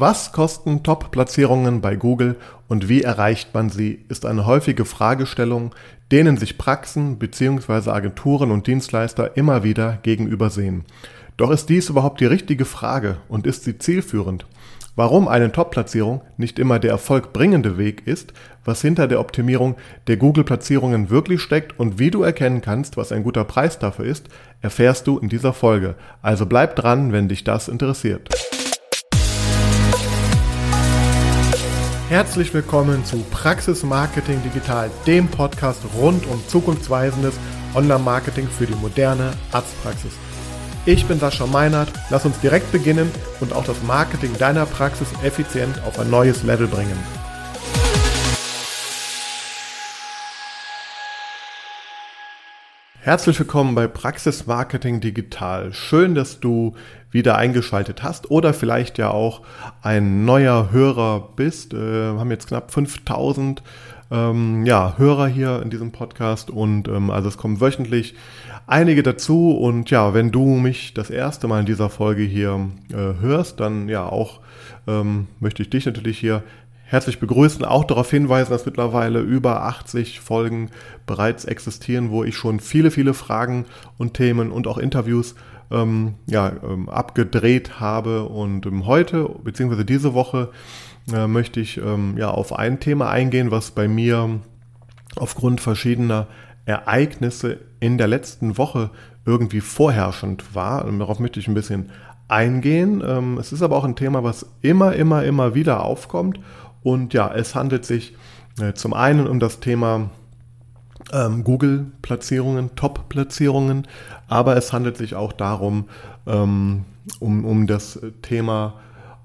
Was kosten Top-Platzierungen bei Google und wie erreicht man sie, ist eine häufige Fragestellung, denen sich Praxen bzw. Agenturen und Dienstleister immer wieder gegenübersehen. Doch ist dies überhaupt die richtige Frage und ist sie zielführend? Warum eine Top-Platzierung nicht immer der erfolgbringende Weg ist, was hinter der Optimierung der Google-Platzierungen wirklich steckt und wie du erkennen kannst, was ein guter Preis dafür ist, erfährst du in dieser Folge. Also bleib dran, wenn dich das interessiert. Herzlich willkommen zu Praxis Marketing Digital, dem Podcast rund um zukunftsweisendes Online-Marketing für die moderne Arztpraxis. Ich bin Sascha Meinert, lass uns direkt beginnen und auch das Marketing deiner Praxis effizient auf ein neues Level bringen. Herzlich willkommen bei Praxis Marketing Digital. Schön, dass du wieder eingeschaltet hast oder vielleicht ja auch ein neuer Hörer bist. Wir äh, haben jetzt knapp 5000 ähm, ja, Hörer hier in diesem Podcast und ähm, also es kommen wöchentlich einige dazu und ja, wenn du mich das erste Mal in dieser Folge hier äh, hörst, dann ja auch ähm, möchte ich dich natürlich hier herzlich begrüßen, auch darauf hinweisen, dass mittlerweile über 80 Folgen bereits existieren, wo ich schon viele, viele Fragen und Themen und auch Interviews ähm, ja, ähm, abgedreht habe. Und ähm, heute, beziehungsweise diese Woche, äh, möchte ich ähm, ja auf ein Thema eingehen, was bei mir aufgrund verschiedener Ereignisse in der letzten Woche irgendwie vorherrschend war. Und darauf möchte ich ein bisschen eingehen. Ähm, es ist aber auch ein Thema, was immer, immer, immer wieder aufkommt und ja, es handelt sich äh, zum einen um das Thema ähm, Google-Platzierungen, Top-Platzierungen, aber es handelt sich auch darum, ähm, um, um das Thema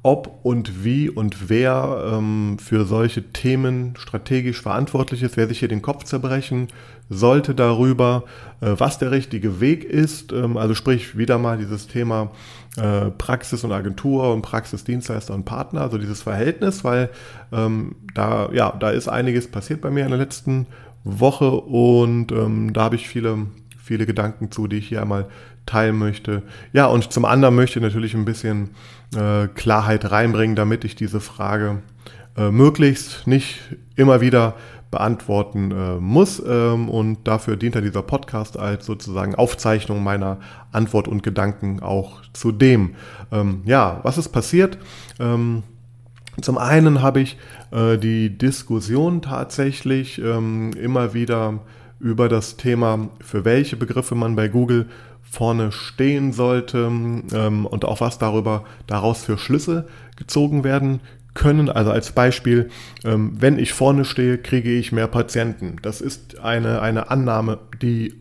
ob und wie und wer ähm, für solche Themen strategisch verantwortlich ist, wer sich hier den Kopf zerbrechen sollte darüber, äh, was der richtige Weg ist. Ähm, also sprich wieder mal dieses Thema äh, Praxis und Agentur und Praxisdienstleister und Partner, also dieses Verhältnis, weil ähm, da, ja, da ist einiges passiert bei mir in der letzten Woche und ähm, da habe ich viele, viele Gedanken zu, die ich hier einmal teilen möchte. Ja, und zum anderen möchte ich natürlich ein bisschen äh, Klarheit reinbringen, damit ich diese Frage äh, möglichst nicht immer wieder beantworten äh, muss. Ähm, und dafür dient ja dieser Podcast als sozusagen Aufzeichnung meiner Antwort und Gedanken auch zu dem. Ähm, ja, was ist passiert? Ähm, zum einen habe ich äh, die Diskussion tatsächlich ähm, immer wieder über das Thema, für welche Begriffe man bei Google vorne stehen sollte ähm, und auch was darüber daraus für Schlüsse gezogen werden können. Also als Beispiel, ähm, wenn ich vorne stehe, kriege ich mehr Patienten. Das ist eine, eine Annahme, die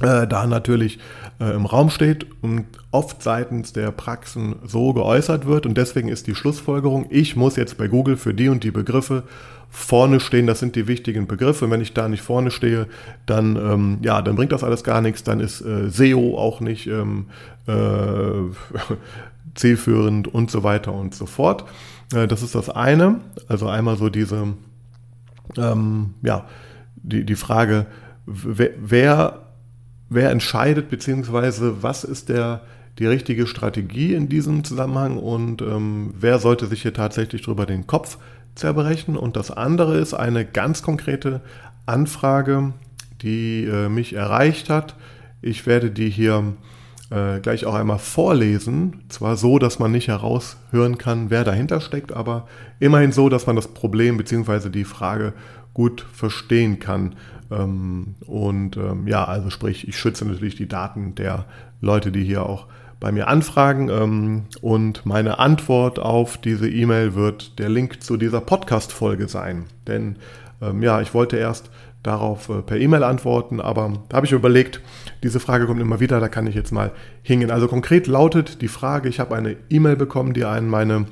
da natürlich äh, im Raum steht und oft seitens der Praxen so geäußert wird. Und deswegen ist die Schlussfolgerung, ich muss jetzt bei Google für die und die Begriffe vorne stehen, das sind die wichtigen Begriffe. Und wenn ich da nicht vorne stehe, dann, ähm, ja, dann bringt das alles gar nichts, dann ist äh, SEO auch nicht ähm, äh, zielführend und so weiter und so fort. Äh, das ist das eine. Also einmal so diese, ähm, ja, die, die Frage, wer, wer, wer entscheidet, beziehungsweise was ist der, die richtige Strategie in diesem Zusammenhang und ähm, wer sollte sich hier tatsächlich drüber den Kopf zerbrechen. Und das andere ist eine ganz konkrete Anfrage, die äh, mich erreicht hat. Ich werde die hier äh, gleich auch einmal vorlesen. Zwar so, dass man nicht heraushören kann, wer dahinter steckt, aber immerhin so, dass man das Problem bzw. die Frage gut verstehen kann. Ähm, und ähm, ja, also sprich, ich schütze natürlich die Daten der Leute, die hier auch bei mir anfragen. Ähm, und meine Antwort auf diese E-Mail wird der Link zu dieser Podcast-Folge sein. Denn ja, ich wollte erst darauf äh, per E-Mail antworten, aber da habe ich überlegt, diese Frage kommt immer wieder, da kann ich jetzt mal hingehen. Also konkret lautet die Frage, ich habe eine E-Mail bekommen, die an meine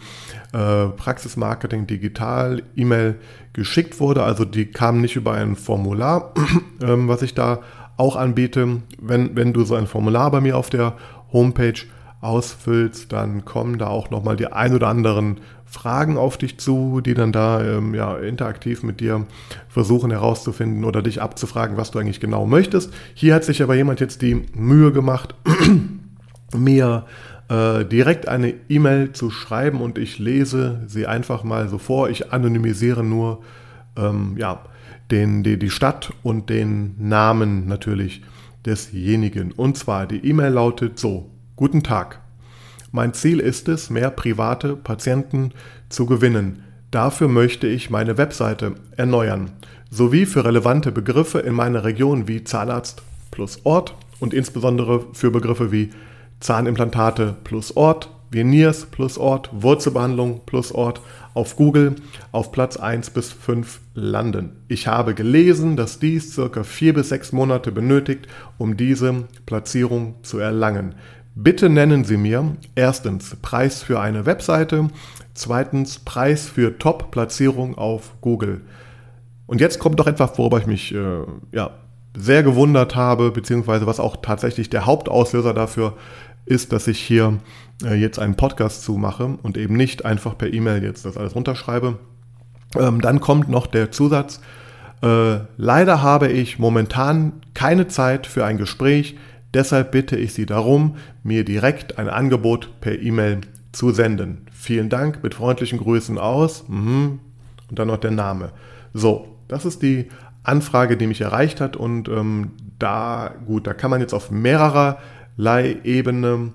äh, Praxismarketing Digital E-Mail geschickt wurde. Also die kam nicht über ein Formular, ähm, was ich da auch anbiete. Wenn, wenn du so ein Formular bei mir auf der Homepage ausfüllst, dann kommen da auch nochmal die ein oder anderen Fragen auf dich zu, die dann da ähm, ja, interaktiv mit dir versuchen herauszufinden oder dich abzufragen, was du eigentlich genau möchtest. Hier hat sich aber jemand jetzt die Mühe gemacht, mir äh, direkt eine E-Mail zu schreiben und ich lese sie einfach mal so vor. Ich anonymisiere nur ähm, ja, den, die, die Stadt und den Namen natürlich desjenigen. Und zwar die E-Mail lautet so, guten Tag. Mein Ziel ist es, mehr private Patienten zu gewinnen. Dafür möchte ich meine Webseite erneuern, sowie für relevante Begriffe in meiner Region wie Zahnarzt plus Ort und insbesondere für Begriffe wie Zahnimplantate plus Ort, Veneers plus Ort, Wurzelbehandlung plus Ort auf Google auf Platz 1 bis 5 landen. Ich habe gelesen, dass dies circa 4 bis 6 Monate benötigt, um diese Platzierung zu erlangen. Bitte nennen Sie mir erstens Preis für eine Webseite, zweitens Preis für Top-Platzierung auf Google. Und jetzt kommt doch etwas, worüber ich mich äh, ja, sehr gewundert habe, beziehungsweise was auch tatsächlich der Hauptauslöser dafür ist, dass ich hier äh, jetzt einen Podcast zu mache und eben nicht einfach per E-Mail jetzt das alles runterschreibe. Ähm, dann kommt noch der Zusatz. Äh, leider habe ich momentan keine Zeit für ein Gespräch, deshalb bitte ich Sie darum, mir direkt ein Angebot per E-Mail zu senden. Vielen Dank, mit freundlichen Grüßen aus. Mhm. Und dann noch der Name. So, das ist die Anfrage, die mich erreicht hat. Und ähm, da, gut, da kann man jetzt auf mehrererlei Ebene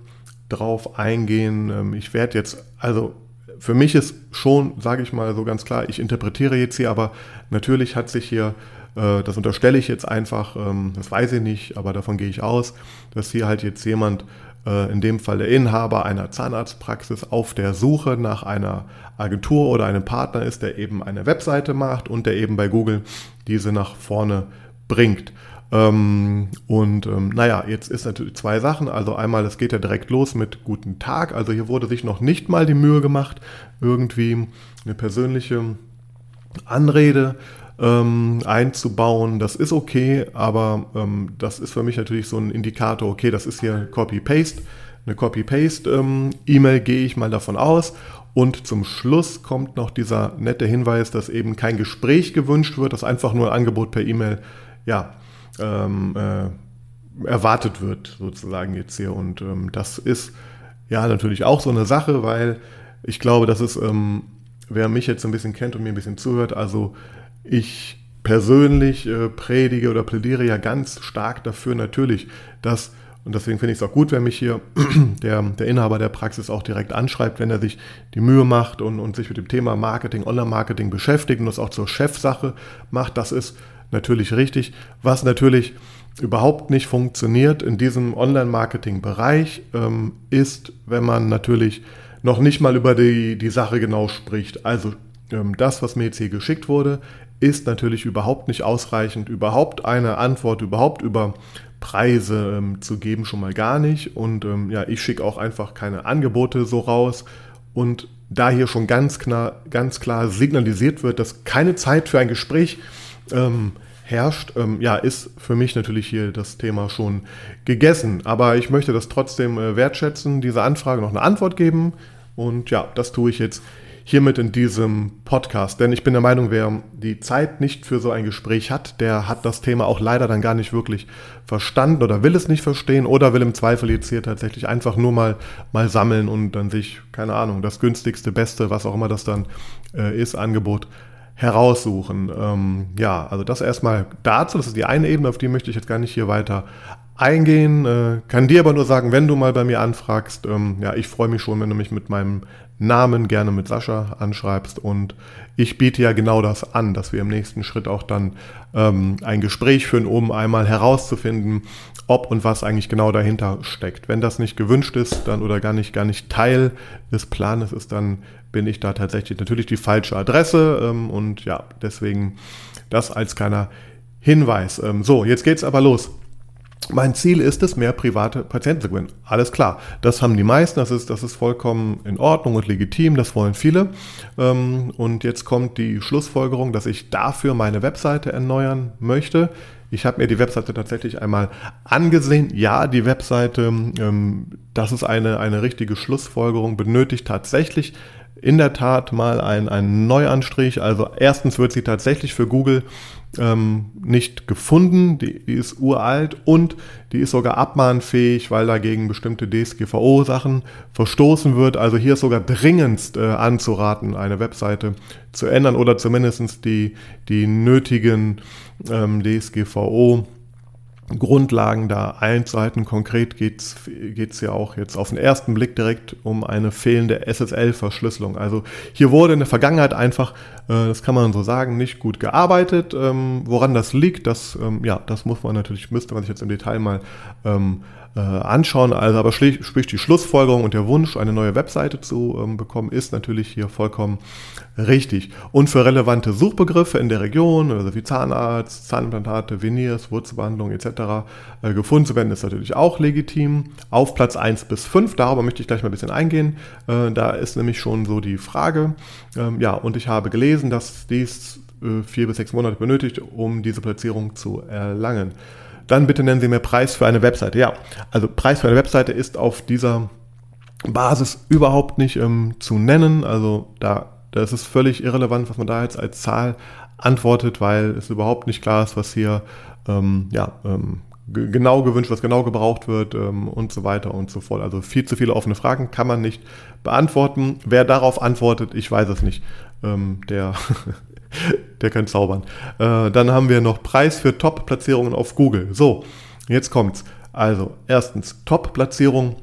drauf eingehen. Ähm, ich werde jetzt, also für mich ist schon, sage ich mal so ganz klar, ich interpretiere jetzt hier, aber natürlich hat sich hier, äh, das unterstelle ich jetzt einfach, ähm, das weiß ich nicht, aber davon gehe ich aus, dass hier halt jetzt jemand äh, in dem Fall der Inhaber einer Zahnarztpraxis auf der Suche nach einer Agentur oder einem Partner ist, der eben eine Webseite macht und der eben bei Google diese nach vorne bringt. Ähm, und ähm, naja, jetzt ist natürlich zwei Sachen. Also einmal, es geht ja direkt los mit Guten Tag. Also hier wurde sich noch nicht mal die Mühe gemacht, irgendwie eine persönliche Anrede ähm, einzubauen. Das ist okay, aber ähm, das ist für mich natürlich so ein Indikator, okay, das ist hier Copy-Paste. Eine Copy-Paste-E-Mail ähm, gehe ich mal davon aus. Und zum Schluss kommt noch dieser nette Hinweis, dass eben kein Gespräch gewünscht wird, dass einfach nur ein Angebot per E-Mail ja, ähm, äh, erwartet wird, sozusagen jetzt hier. Und ähm, das ist ja natürlich auch so eine Sache, weil ich glaube, dass es, ähm, wer mich jetzt ein bisschen kennt und mir ein bisschen zuhört, also ich persönlich äh, predige oder plädiere ja ganz stark dafür natürlich, dass, und deswegen finde ich es auch gut, wenn mich hier der, der Inhaber der Praxis auch direkt anschreibt, wenn er sich die Mühe macht und, und sich mit dem Thema Marketing, Online-Marketing beschäftigt und das auch zur Chefsache macht. Das ist natürlich richtig. Was natürlich überhaupt nicht funktioniert in diesem Online-Marketing-Bereich, ähm, ist, wenn man natürlich noch nicht mal über die, die Sache genau spricht. Also ähm, das, was mir jetzt hier geschickt wurde, ist natürlich überhaupt nicht ausreichend, überhaupt eine Antwort, überhaupt über Preise ähm, zu geben, schon mal gar nicht. Und ähm, ja, ich schicke auch einfach keine Angebote so raus. Und da hier schon ganz klar, ganz klar signalisiert wird, dass keine Zeit für ein Gespräch ähm, herrscht, ähm, ja, ist für mich natürlich hier das Thema schon gegessen. Aber ich möchte das trotzdem äh, wertschätzen, diese Anfrage noch eine Antwort geben. Und ja, das tue ich jetzt hiermit in diesem Podcast. Denn ich bin der Meinung, wer die Zeit nicht für so ein Gespräch hat, der hat das Thema auch leider dann gar nicht wirklich verstanden oder will es nicht verstehen oder will im Zweifel jetzt hier tatsächlich einfach nur mal, mal sammeln und dann sich, keine Ahnung, das günstigste, beste, was auch immer das dann äh, ist, Angebot heraussuchen. Ähm, ja, also das erstmal dazu, das ist die eine Ebene, auf die möchte ich jetzt gar nicht hier weiter eingehen. Äh, kann dir aber nur sagen, wenn du mal bei mir anfragst, ähm, ja, ich freue mich schon, wenn du mich mit meinem Namen gerne mit Sascha anschreibst und ich biete ja genau das an, dass wir im nächsten Schritt auch dann ähm, ein Gespräch führen, um einmal herauszufinden, ob und was eigentlich genau dahinter steckt. Wenn das nicht gewünscht ist, dann oder gar nicht gar nicht Teil des Planes ist, dann bin ich da tatsächlich natürlich die falsche Adresse ähm, und ja, deswegen das als kleiner Hinweis. Ähm, so, jetzt geht's aber los. Mein Ziel ist es, mehr private Patienten zu gewinnen. Alles klar. Das haben die meisten. Das ist, das ist vollkommen in Ordnung und legitim. Das wollen viele. Ähm, und jetzt kommt die Schlussfolgerung, dass ich dafür meine Webseite erneuern möchte. Ich habe mir die Webseite tatsächlich einmal angesehen. Ja, die Webseite, ähm, das ist eine, eine richtige Schlussfolgerung, benötigt tatsächlich in der Tat mal ein, ein Neuanstrich. Also erstens wird sie tatsächlich für Google ähm, nicht gefunden, die, die, ist uralt und die ist sogar abmahnfähig, weil dagegen bestimmte DSGVO-Sachen verstoßen wird. Also hier ist sogar dringendst äh, anzuraten, eine Webseite zu ändern oder zumindest die, die nötigen ähm, DSGVO- Grundlagen da einzuhalten. Konkret geht es ja auch jetzt auf den ersten Blick direkt um eine fehlende SSL-Verschlüsselung. Also hier wurde in der Vergangenheit einfach, äh, das kann man so sagen, nicht gut gearbeitet. Ähm, woran das liegt, das, ähm, ja, das muss man natürlich, müsste man sich jetzt im Detail mal ähm, äh, anschauen. Also aber sprich die Schlussfolgerung und der Wunsch, eine neue Webseite zu ähm, bekommen, ist natürlich hier vollkommen richtig. Und für relevante Suchbegriffe in der Region, also wie Zahnarzt, Zahnimplantate, Veneers, Wurzelbehandlung etc. Äh, gefunden zu werden, ist natürlich auch legitim. Auf Platz 1 bis 5, darüber möchte ich gleich mal ein bisschen eingehen. Äh, da ist nämlich schon so die Frage. Ähm, ja, und ich habe gelesen, dass dies äh, vier bis sechs Monate benötigt, um diese Platzierung zu erlangen. Dann bitte nennen Sie mir Preis für eine Webseite. Ja, also Preis für eine Webseite ist auf dieser Basis überhaupt nicht ähm, zu nennen. Also da, da ist es völlig irrelevant, was man da jetzt als Zahl antwortet, weil es überhaupt nicht klar ist, was hier ähm, ja, ähm, genau gewünscht, was genau gebraucht wird ähm, und so weiter und so fort. Also viel zu viele offene Fragen kann man nicht beantworten. Wer darauf antwortet, ich weiß es nicht. Ähm, der Der kann zaubern. Äh, dann haben wir noch Preis für Top-Platzierungen auf Google. So, jetzt kommt's. Also, erstens, Top-Platzierung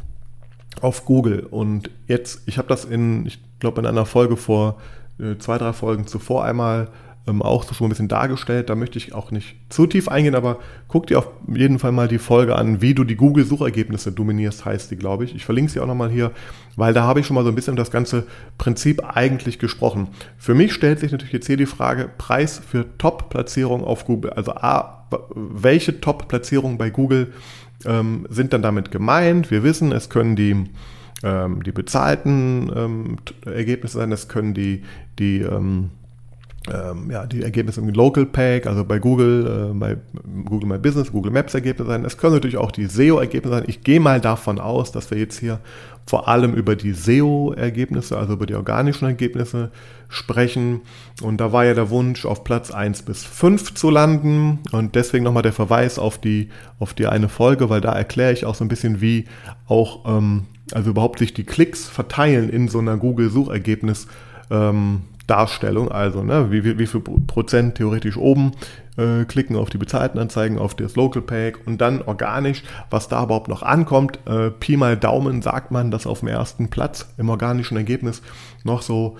auf Google. Und jetzt, ich habe das in, ich glaube, in einer Folge vor äh, zwei, drei Folgen zuvor einmal ähm, auch so schon ein bisschen dargestellt. Da möchte ich auch nicht zu tief eingehen, aber guck dir auf jeden Fall mal die Folge an, wie du die Google-Suchergebnisse dominierst, heißt die, glaube ich. Ich verlinke sie auch nochmal hier, weil da habe ich schon mal so ein bisschen das ganze Prinzip eigentlich gesprochen. Für mich stellt sich natürlich jetzt hier die Frage, Preis für Top-Platzierung auf Google. Also A, welche Top-Platzierungen bei Google ähm, sind dann damit gemeint? Wir wissen, es können die ähm, die bezahlten ähm, Ergebnisse sein, es können die, die ähm, ähm, ja, die Ergebnisse im Local Pack, also bei Google, äh, bei Google My Business, Google Maps Ergebnisse sein. Es können natürlich auch die SEO-Ergebnisse sein. Ich gehe mal davon aus, dass wir jetzt hier vor allem über die SEO-Ergebnisse, also über die organischen Ergebnisse sprechen. Und da war ja der Wunsch, auf Platz 1 bis 5 zu landen. Und deswegen nochmal der Verweis auf die, auf die eine Folge, weil da erkläre ich auch so ein bisschen, wie auch, ähm, also überhaupt sich die Klicks verteilen in so einer Google-Suchergebnis. Ähm, Darstellung, also ne, wie, wie, wie viel Prozent theoretisch oben äh, klicken auf die bezahlten Anzeigen, auf das Local Pack und dann organisch, was da überhaupt noch ankommt. Äh, Pi mal Daumen sagt man, dass auf dem ersten Platz im organischen Ergebnis noch so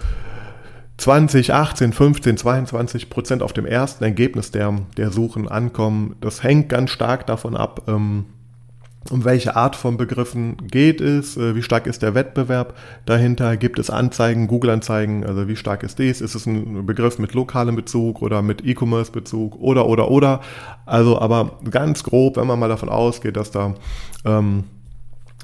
20, 18, 15, 22 Prozent auf dem ersten Ergebnis der, der Suchen ankommen. Das hängt ganz stark davon ab, ähm, um welche Art von Begriffen geht es, äh, wie stark ist der Wettbewerb dahinter, gibt es Anzeigen, Google-Anzeigen, also wie stark ist dies, ist es ein Begriff mit lokalem Bezug oder mit E-Commerce-Bezug? Oder, oder, oder. Also aber ganz grob, wenn man mal davon ausgeht, dass da ähm,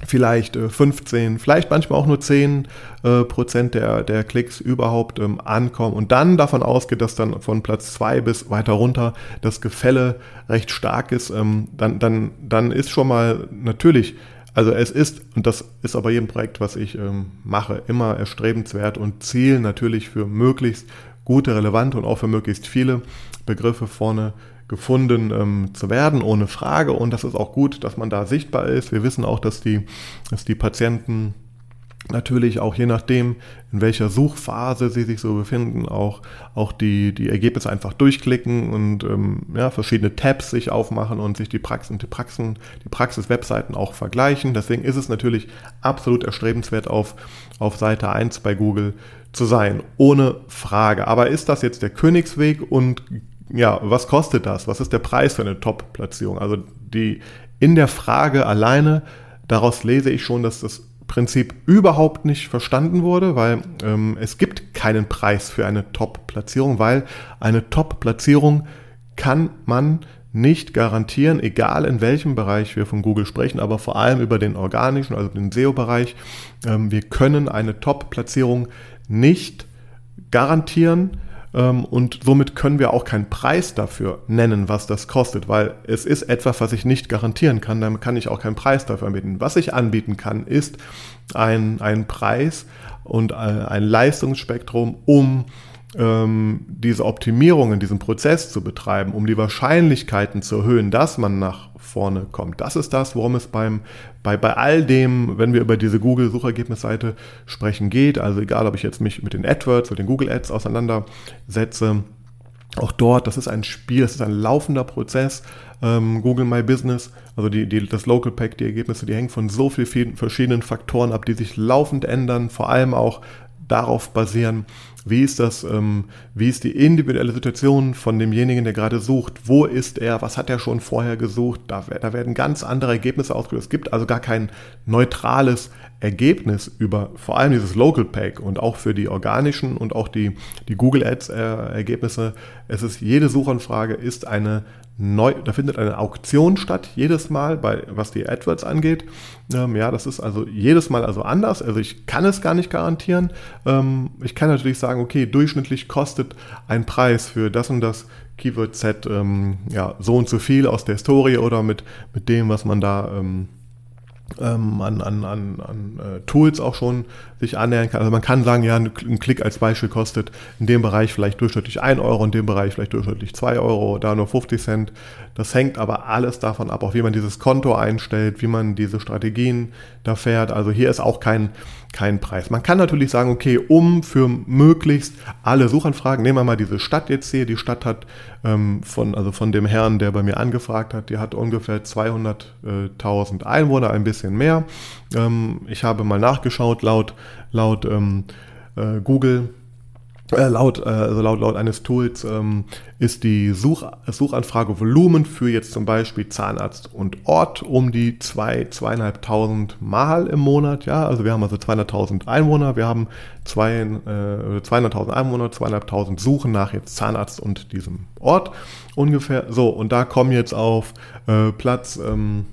vielleicht 15, äh, vielleicht manchmal auch nur 10 äh, Prozent der, der Klicks überhaupt ähm, ankommen und dann davon ausgeht, dass dann von Platz 2 bis weiter runter das Gefälle recht stark ist, ähm, dann, dann, dann ist schon mal natürlich, also es ist, und das ist aber jedem Projekt, was ich ähm, mache, immer erstrebenswert und Ziel natürlich für möglichst gute, relevante und auch für möglichst viele Begriffe vorne gefunden ähm, zu werden, ohne Frage. Und das ist auch gut, dass man da sichtbar ist. Wir wissen auch, dass die, dass die Patienten natürlich auch je nachdem, in welcher Suchphase sie sich so befinden, auch, auch die, die Ergebnisse einfach durchklicken und ähm, ja, verschiedene Tabs sich aufmachen und sich die Praxen, die Praxen, die Praxis-Webseiten auch vergleichen. Deswegen ist es natürlich absolut erstrebenswert, auf, auf Seite 1 bei Google zu sein, ohne Frage. Aber ist das jetzt der Königsweg und ja, was kostet das? Was ist der Preis für eine Top-Platzierung? Also die in der Frage alleine, daraus lese ich schon, dass das Prinzip überhaupt nicht verstanden wurde, weil ähm, es gibt keinen Preis für eine Top-Platzierung, weil eine Top-Platzierung kann man nicht garantieren, egal in welchem Bereich wir von Google sprechen, aber vor allem über den organischen, also den SEO-Bereich. Ähm, wir können eine Top-Platzierung nicht garantieren, und somit können wir auch keinen Preis dafür nennen, was das kostet, weil es ist etwas, was ich nicht garantieren kann, dann kann ich auch keinen Preis dafür anbieten. Was ich anbieten kann, ist ein, ein Preis und ein Leistungsspektrum, um ähm, diese Optimierung in diesem Prozess zu betreiben, um die Wahrscheinlichkeiten zu erhöhen, dass man nach vorne kommt. Das ist das, worum es beim, bei, bei all dem, wenn wir über diese Google-Suchergebnisseite sprechen, geht. Also egal, ob ich jetzt mich mit den AdWords oder den Google Ads auseinandersetze, auch dort, das ist ein Spiel, das ist ein laufender Prozess. Ähm, Google My Business, also die, die, das Local Pack, die Ergebnisse, die hängen von so vielen verschiedenen Faktoren ab, die sich laufend ändern, vor allem auch darauf basieren, wie ist das, ähm, wie ist die individuelle Situation von demjenigen, der gerade sucht? Wo ist er? Was hat er schon vorher gesucht? Da, da werden ganz andere Ergebnisse ausgelöst. Es gibt also gar kein neutrales Ergebnis über vor allem dieses Local Pack und auch für die organischen und auch die, die Google Ads äh, Ergebnisse. Es ist jede Suchanfrage ist eine neu, da findet eine Auktion statt, jedes Mal, bei, was die AdWords angeht. Ähm, ja, das ist also jedes Mal also anders. Also ich kann es gar nicht garantieren. Ähm, ich kann natürlich sagen, okay, durchschnittlich kostet ein Preis für das und das Keyword-Set ähm, ja, so und so viel aus der Historie oder mit, mit dem, was man da ähm, an, an, an, an äh, Tools auch schon sich annähern kann. Also man kann sagen, ja, ein, Klick als Beispiel kostet in dem Bereich vielleicht durchschnittlich 1 Euro, in dem Bereich vielleicht durchschnittlich 2 Euro, da nur 50 Cent. Das hängt aber alles davon ab, auch wie man dieses Konto einstellt, wie man diese Strategien da fährt. Also hier ist auch kein, kein Preis. Man kann natürlich sagen, okay, um für möglichst alle Suchanfragen, nehmen wir mal diese Stadt jetzt hier, die Stadt hat ähm, von, also von dem Herrn, der bei mir angefragt hat, die hat ungefähr 200.000 Einwohner, ein bisschen mehr. Ähm, ich habe mal nachgeschaut, laut, laut ähm, äh, Google äh, laut, äh, also laut, laut eines Tools ähm, ist die Such, Suchanfrage Volumen für jetzt zum Beispiel Zahnarzt und Ort um die 2, zwei, 2.500 Mal im Monat. Ja, also wir haben also 200.000 Einwohner, wir haben äh, 200.000 Einwohner, 2.500 Suchen nach jetzt Zahnarzt und diesem Ort ungefähr. So, und da kommen jetzt auf äh, Platz ähm,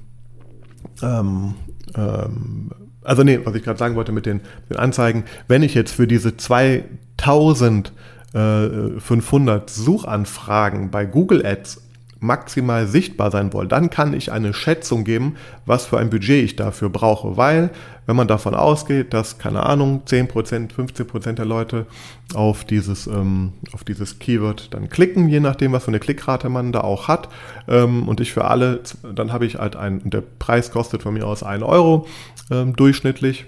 ähm, ähm also nee, was ich gerade sagen wollte mit den, den, Anzeigen, wenn ich jetzt für diese 2500 äh, Suchanfragen bei Google Ads maximal sichtbar sein wollen, dann kann ich eine Schätzung geben, was für ein Budget ich dafür brauche. Weil, wenn man davon ausgeht, dass, keine Ahnung, 10%, 15% der Leute auf dieses, ähm, auf dieses Keyword dann klicken, je nachdem, was für eine Klickrate man da auch hat, ähm, und ich für alle, dann habe ich halt ein, der Preis kostet von mir aus 1 Euro ähm, durchschnittlich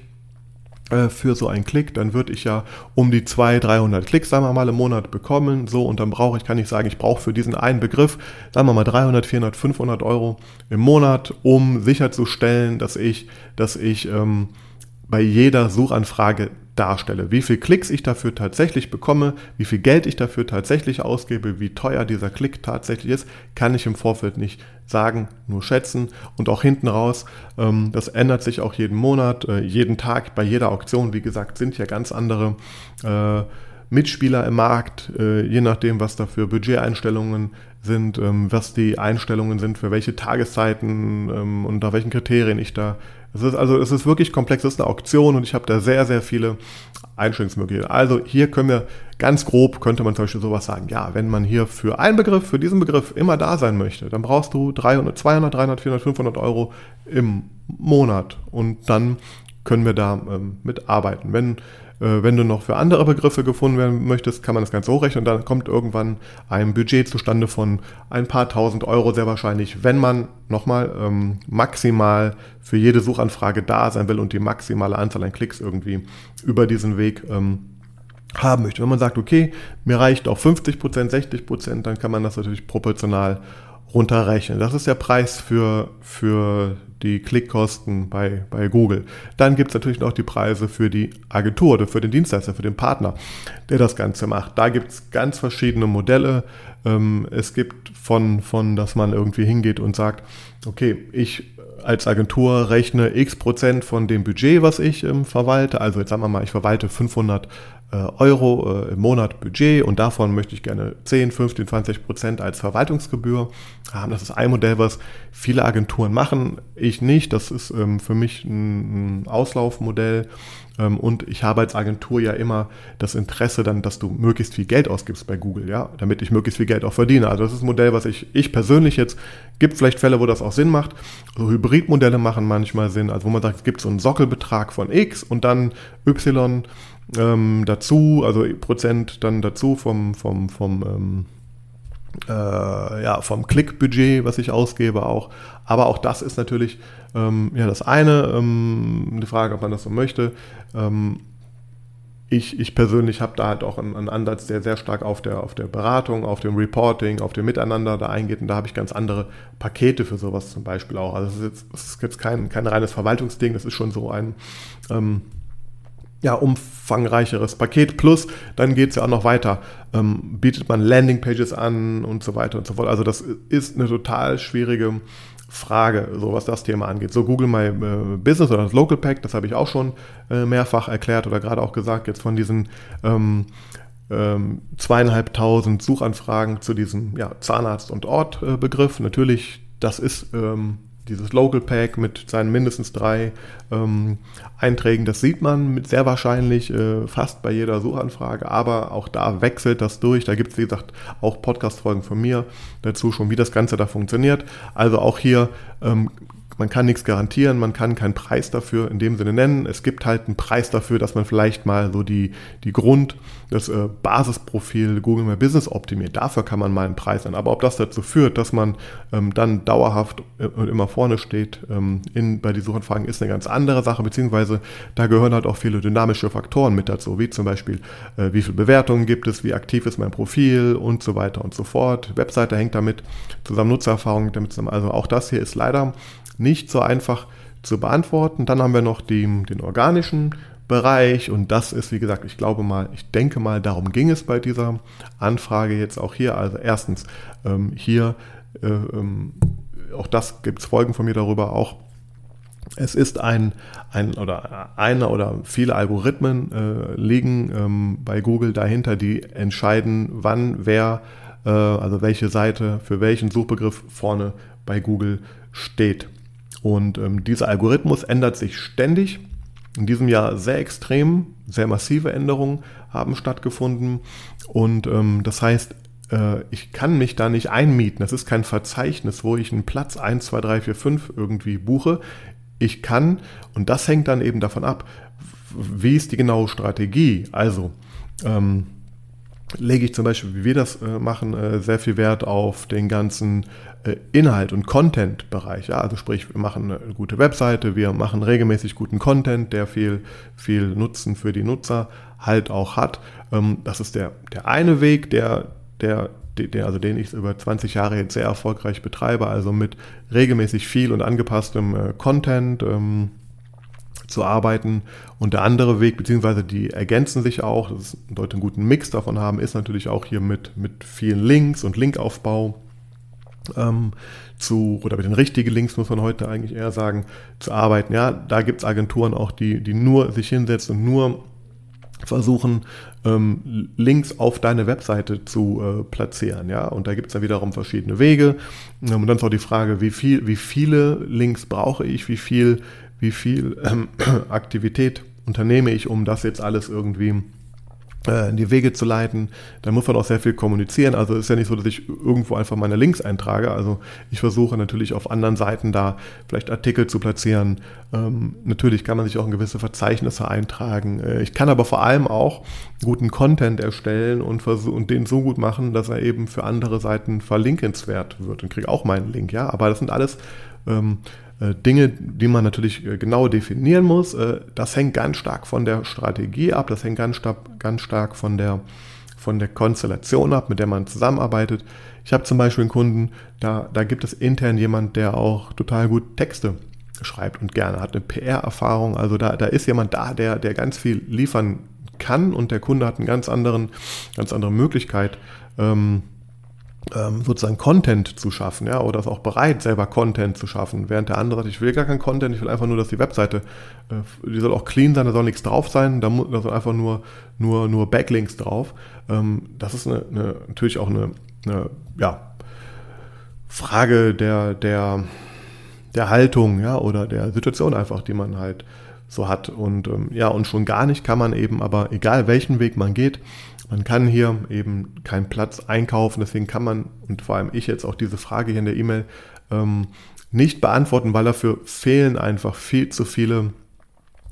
äh, für so einen Klick, dann würde ich ja um die 200, 300 Klicks, sagen wir mal, im Monat bekommen. So, und dann brauche ich, kann ich sagen, ich brauche für diesen einen Begriff, sagen wir mal, 300, 400, 500 Euro im Monat, um sicherzustellen, dass ich, dass ich ähm, bei jeder Suchanfrage darstelle. Wie viel Klicks ich dafür tatsächlich bekomme, wie viel Geld ich dafür tatsächlich ausgebe, wie teuer dieser Klick tatsächlich ist, kann ich im Vorfeld nicht sagen, nur schätzen. Und auch hinten raus, ähm, das ändert sich auch jeden Monat, äh, jeden Tag, bei jeder Auktion, wie gesagt, sind ja ganz andere äh, Mitspieler im Markt, äh, je nachdem, was da für Budgeteinstellungen sind, ähm, was die Einstellungen sind, für welche Tageszeiten ähm, unter welchen Kriterien ich da es ist also, es ist wirklich komplex. Es ist eine Auktion und ich habe da sehr, sehr viele Einstellungsmöglichkeiten. Also hier können wir ganz grob, könnte man zum Beispiel sowas sagen. Ja, wenn man hier für einen Begriff, für diesen Begriff immer da sein möchte, dann brauchst du 300, 200, 300, 400, 500 Euro im Monat und dann können wir da ähm, mitarbeiten. Wenn äh, wenn du noch für andere Begriffe gefunden werden möchtest, kann man das Ganze hochrechnen und dann kommt irgendwann ein Budget zustande von ein paar tausend Euro sehr wahrscheinlich, wenn man nochmal ähm, maximal für jede Suchanfrage da sein will und die maximale Anzahl an Klicks irgendwie über diesen Weg ähm, haben möchte. Wenn man sagt, okay, mir reicht auch 50%, 60%, dann kann man das natürlich proportional runterrechnen. Das ist der Preis für, für die Klickkosten bei, bei Google. Dann gibt es natürlich noch die Preise für die Agentur oder für den Dienstleister, für den Partner, der das Ganze macht. Da gibt es ganz verschiedene Modelle. Ähm, es gibt von, von, dass man irgendwie hingeht und sagt, okay, ich als Agentur rechne x Prozent von dem Budget, was ich ähm, verwalte. Also jetzt sagen wir mal, ich verwalte 500 äh, Euro äh, im Monat Budget und davon möchte ich gerne 10, 15, 20 Prozent als Verwaltungsgebühr haben. Das ist ein Modell, was viele Agenturen machen. Ich nicht. Das ist ähm, für mich ein, Auslaufmodell. Ähm, und ich habe als Agentur ja immer das Interesse dann, dass du möglichst viel Geld ausgibst bei Google, ja, damit ich möglichst viel Geld auch verdiene. Also das ist ein Modell, was ich, ich persönlich jetzt, gibt vielleicht Fälle, wo das auch Sinn macht. So Hybridmodelle machen manchmal Sinn, also wo man sagt, es gibt so einen Sockelbetrag von X und dann Y ähm, dazu, also Prozent dann dazu vom, vom, vom, ähm, äh, ja, vom Klickbudget, was ich ausgebe auch. Aber auch das ist natürlich ähm, ja das eine, ähm, die Frage, ob man das so möchte. Ähm, ich, ich persönlich habe da halt auch einen, einen, Ansatz, der sehr stark auf der, auf der Beratung, auf dem Reporting, auf dem Miteinander da eingeht. Und da habe ich ganz andere Pakete für sowas zum Beispiel auch. Also es ist jetzt, es ist jetzt kein, kein reines Verwaltungsding, das ist schon so ein ähm, ja, umfangreicheres Paket. Plus, dann geht es ja auch noch weiter. Ähm, bietet man Landingpages an und so weiter und so fort. Also das ist eine total schwierige Frage, so was das Thema angeht. So Google My äh, Business oder das Local Pack, das habe ich auch schon äh, mehrfach erklärt oder gerade auch gesagt, jetzt von diesen ähm, ähm, zweieinhalbtausend Suchanfragen zu diesem ja, Zahnarzt- und Ort-Begriff. Äh, Natürlich, das ist ähm, dieses Local Pack mit seinen mindestens drei ähm, Einträgen, das sieht man mit sehr wahrscheinlich äh, fast bei jeder Suchanfrage, aber auch da wechselt das durch. Da gibt es, wie gesagt, auch Podcast-Folgen von mir dazu schon, wie das Ganze da funktioniert. Also auch hier ähm, man kann nichts garantieren, man kann keinen Preis dafür in dem Sinne nennen. Es gibt halt einen Preis dafür, dass man vielleicht mal so die, die Grund, das äh, Basisprofil Google My Business optimiert. Dafür kann man mal einen Preis nennen. Aber ob das dazu führt, dass man ähm, dann dauerhaft äh, und immer vorne steht ähm, in, bei den Suchanfragen, ist eine ganz andere Sache, beziehungsweise da gehören halt auch viele dynamische Faktoren mit dazu, wie zum Beispiel, äh, wie viele Bewertungen gibt es, wie aktiv ist mein Profil und so weiter und so fort. Webseite hängt damit zusammen, Nutzererfahrung damit zusammen. Also auch das hier ist leider nicht so einfach zu beantworten. Dann haben wir noch die, den organischen Bereich und das ist, wie gesagt, ich glaube mal, ich denke mal, darum ging es bei dieser Anfrage jetzt auch hier. Also erstens ähm, hier, äh, ähm, auch das gibt es Folgen von mir darüber auch. Es ist ein, ein oder einer oder viele Algorithmen äh, liegen ähm, bei Google dahinter, die entscheiden, wann wer, äh, also welche Seite für welchen Suchbegriff vorne bei Google steht. Und ähm, dieser Algorithmus ändert sich ständig. In diesem Jahr sehr extrem, sehr massive Änderungen haben stattgefunden. Und ähm, das heißt, äh, ich kann mich da nicht einmieten. Das ist kein Verzeichnis, wo ich einen Platz 1, 2, 3, 4, 5 irgendwie buche. Ich kann, und das hängt dann eben davon ab, wie ist die genaue Strategie. Also, ähm, lege ich zum Beispiel, wie wir das äh, machen, äh, sehr viel Wert auf den ganzen äh, Inhalt- und Content-Bereich. Ja? Also sprich, wir machen eine gute Webseite, wir machen regelmäßig guten Content, der viel, viel Nutzen für die Nutzer halt auch hat. Ähm, das ist der, der eine Weg, der, der, der, also den ich über 20 Jahre jetzt sehr erfolgreich betreibe, also mit regelmäßig viel und angepasstem äh, Content. Ähm, zu arbeiten. Und der andere Weg, beziehungsweise die ergänzen sich auch, dass Leute einen guten Mix davon haben, ist natürlich auch hier mit, mit vielen Links und Linkaufbau ähm, zu, oder mit den richtigen Links muss man heute eigentlich eher sagen, zu arbeiten. Ja, da gibt es Agenturen auch, die, die nur sich hinsetzen und nur versuchen, ähm, Links auf deine Webseite zu äh, platzieren. Ja? Und da gibt es dann wiederum verschiedene Wege. Ähm, und dann ist auch die Frage, wie, viel, wie viele Links brauche ich, wie viel, wie viel ähm, Aktivität unternehme ich, um das jetzt alles irgendwie äh, in die Wege zu leiten. Da muss man auch sehr viel kommunizieren. Also ist ja nicht so, dass ich irgendwo einfach meine Links eintrage. Also ich versuche natürlich auf anderen Seiten da vielleicht Artikel zu platzieren. Ähm, natürlich kann man sich auch in gewisse Verzeichnisse eintragen. Äh, ich kann aber vor allem auch guten Content erstellen und, und den so gut machen, dass er eben für andere Seiten verlinkenswert wird und kriege auch meinen Link. Ja, aber das sind alles ähm, äh, Dinge, die man natürlich äh, genau definieren muss. Äh, das hängt ganz stark von der Strategie ab, das hängt ganz stark, ganz stark von, der, von der Konstellation ab, mit der man zusammenarbeitet. Ich habe zum Beispiel einen Kunden, da, da gibt es intern jemand, der auch total gut Texte schreibt und gerne hat eine PR-Erfahrung. Also da, da ist jemand da, der, der ganz viel liefern kann und der Kunde hat eine ganz, ganz andere Möglichkeit, ähm, sozusagen Content zu schaffen, ja, oder ist auch bereit, selber Content zu schaffen, während der andere sagt, ich will gar keinen Content, ich will einfach nur, dass die Webseite, äh, die soll auch clean sein, da soll nichts drauf sein, da, da soll einfach nur, nur, nur Backlinks drauf. Ähm, das ist eine, eine, natürlich auch eine, eine ja, Frage der, der, der Haltung, ja, oder der Situation einfach, die man halt so hat. Und ähm, ja, und schon gar nicht kann man eben, aber egal welchen Weg man geht, man kann hier eben keinen Platz einkaufen, deswegen kann man, und vor allem ich jetzt auch diese Frage hier in der E-Mail ähm, nicht beantworten, weil dafür fehlen einfach viel zu viele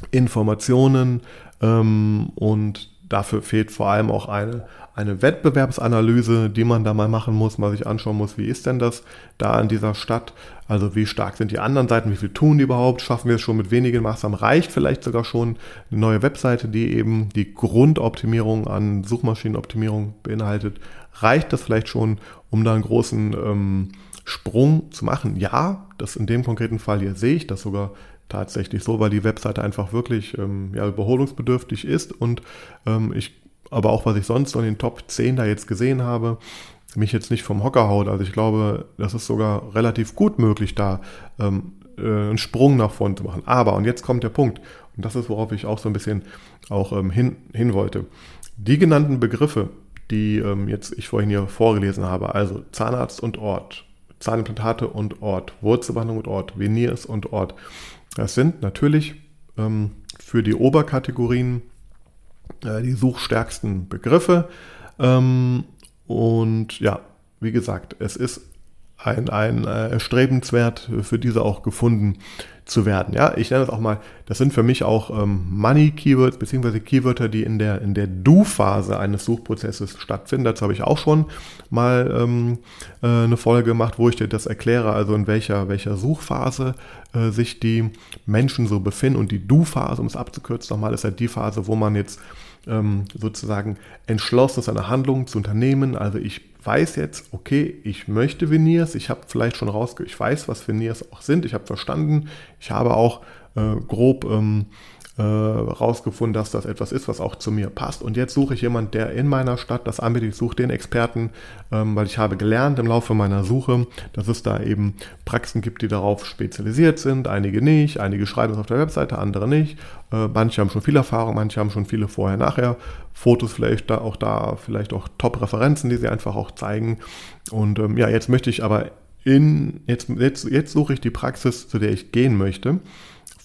Informationen ähm, und dafür fehlt vor allem auch eine, eine Wettbewerbsanalyse, die man da mal machen muss, mal sich anschauen muss, wie ist denn das da in dieser Stadt? Also wie stark sind die anderen Seiten, wie viel tun die überhaupt? Schaffen wir es schon mit wenigen Maßnahmen? Reicht vielleicht sogar schon eine neue Webseite, die eben die Grundoptimierung an Suchmaschinenoptimierung beinhaltet? Reicht das vielleicht schon, um da einen großen ähm, Sprung zu machen? Ja, das in dem konkreten Fall hier sehe ich das sogar tatsächlich so, weil die Webseite einfach wirklich ähm, ja, überholungsbedürftig ist und ähm, ich aber auch was ich sonst in den Top 10 da jetzt gesehen habe, mich jetzt nicht vom Hocker haut. Also ich glaube, das ist sogar relativ gut möglich, da ähm, äh, einen Sprung nach vorne zu machen. Aber, und jetzt kommt der Punkt, und das ist, worauf ich auch so ein bisschen auch ähm, hin, hin wollte. Die genannten Begriffe, die ähm, jetzt ich vorhin hier vorgelesen habe, also Zahnarzt und Ort, Zahnimplantate und Ort, Wurzelbehandlung und Ort, Veneers und Ort, das sind natürlich ähm, für die Oberkategorien äh, die suchstärksten Begriffe. Ähm, und ja, wie gesagt, es ist ein, ein äh, erstrebenswert für diese auch gefunden zu werden. Ja, ich nenne das auch mal, das sind für mich auch ähm, Money-Keywords, beziehungsweise Keywörter, die in der, in der Do-Phase eines Suchprozesses stattfinden. Dazu habe ich auch schon mal ähm, äh, eine Folge gemacht, wo ich dir das erkläre, also in welcher, welcher Suchphase äh, sich die Menschen so befinden. Und die Do-Phase, um es abzukürzen nochmal, ist ja die Phase, wo man jetzt ähm, sozusagen entschlossen ist, eine Handlung zu unternehmen. Also ich weiß jetzt, okay, ich möchte Veneers, ich habe vielleicht schon rausge, ich weiß, was Veneers auch sind, ich habe verstanden, ich habe auch äh, grob ähm, äh, rausgefunden, dass das etwas ist, was auch zu mir passt. Und jetzt suche ich jemanden, der in meiner Stadt das anbietet. Ich suche den Experten, ähm, weil ich habe gelernt im Laufe meiner Suche, dass es da eben Praxen gibt, die darauf spezialisiert sind. Einige nicht, einige schreiben es auf der Webseite, andere nicht. Äh, manche haben schon viel Erfahrung, manche haben schon viele vorher-nachher. Fotos vielleicht da auch da, vielleicht auch Top-Referenzen, die sie einfach auch zeigen. Und ähm, ja, jetzt möchte ich aber in, jetzt, jetzt, jetzt suche ich die Praxis, zu der ich gehen möchte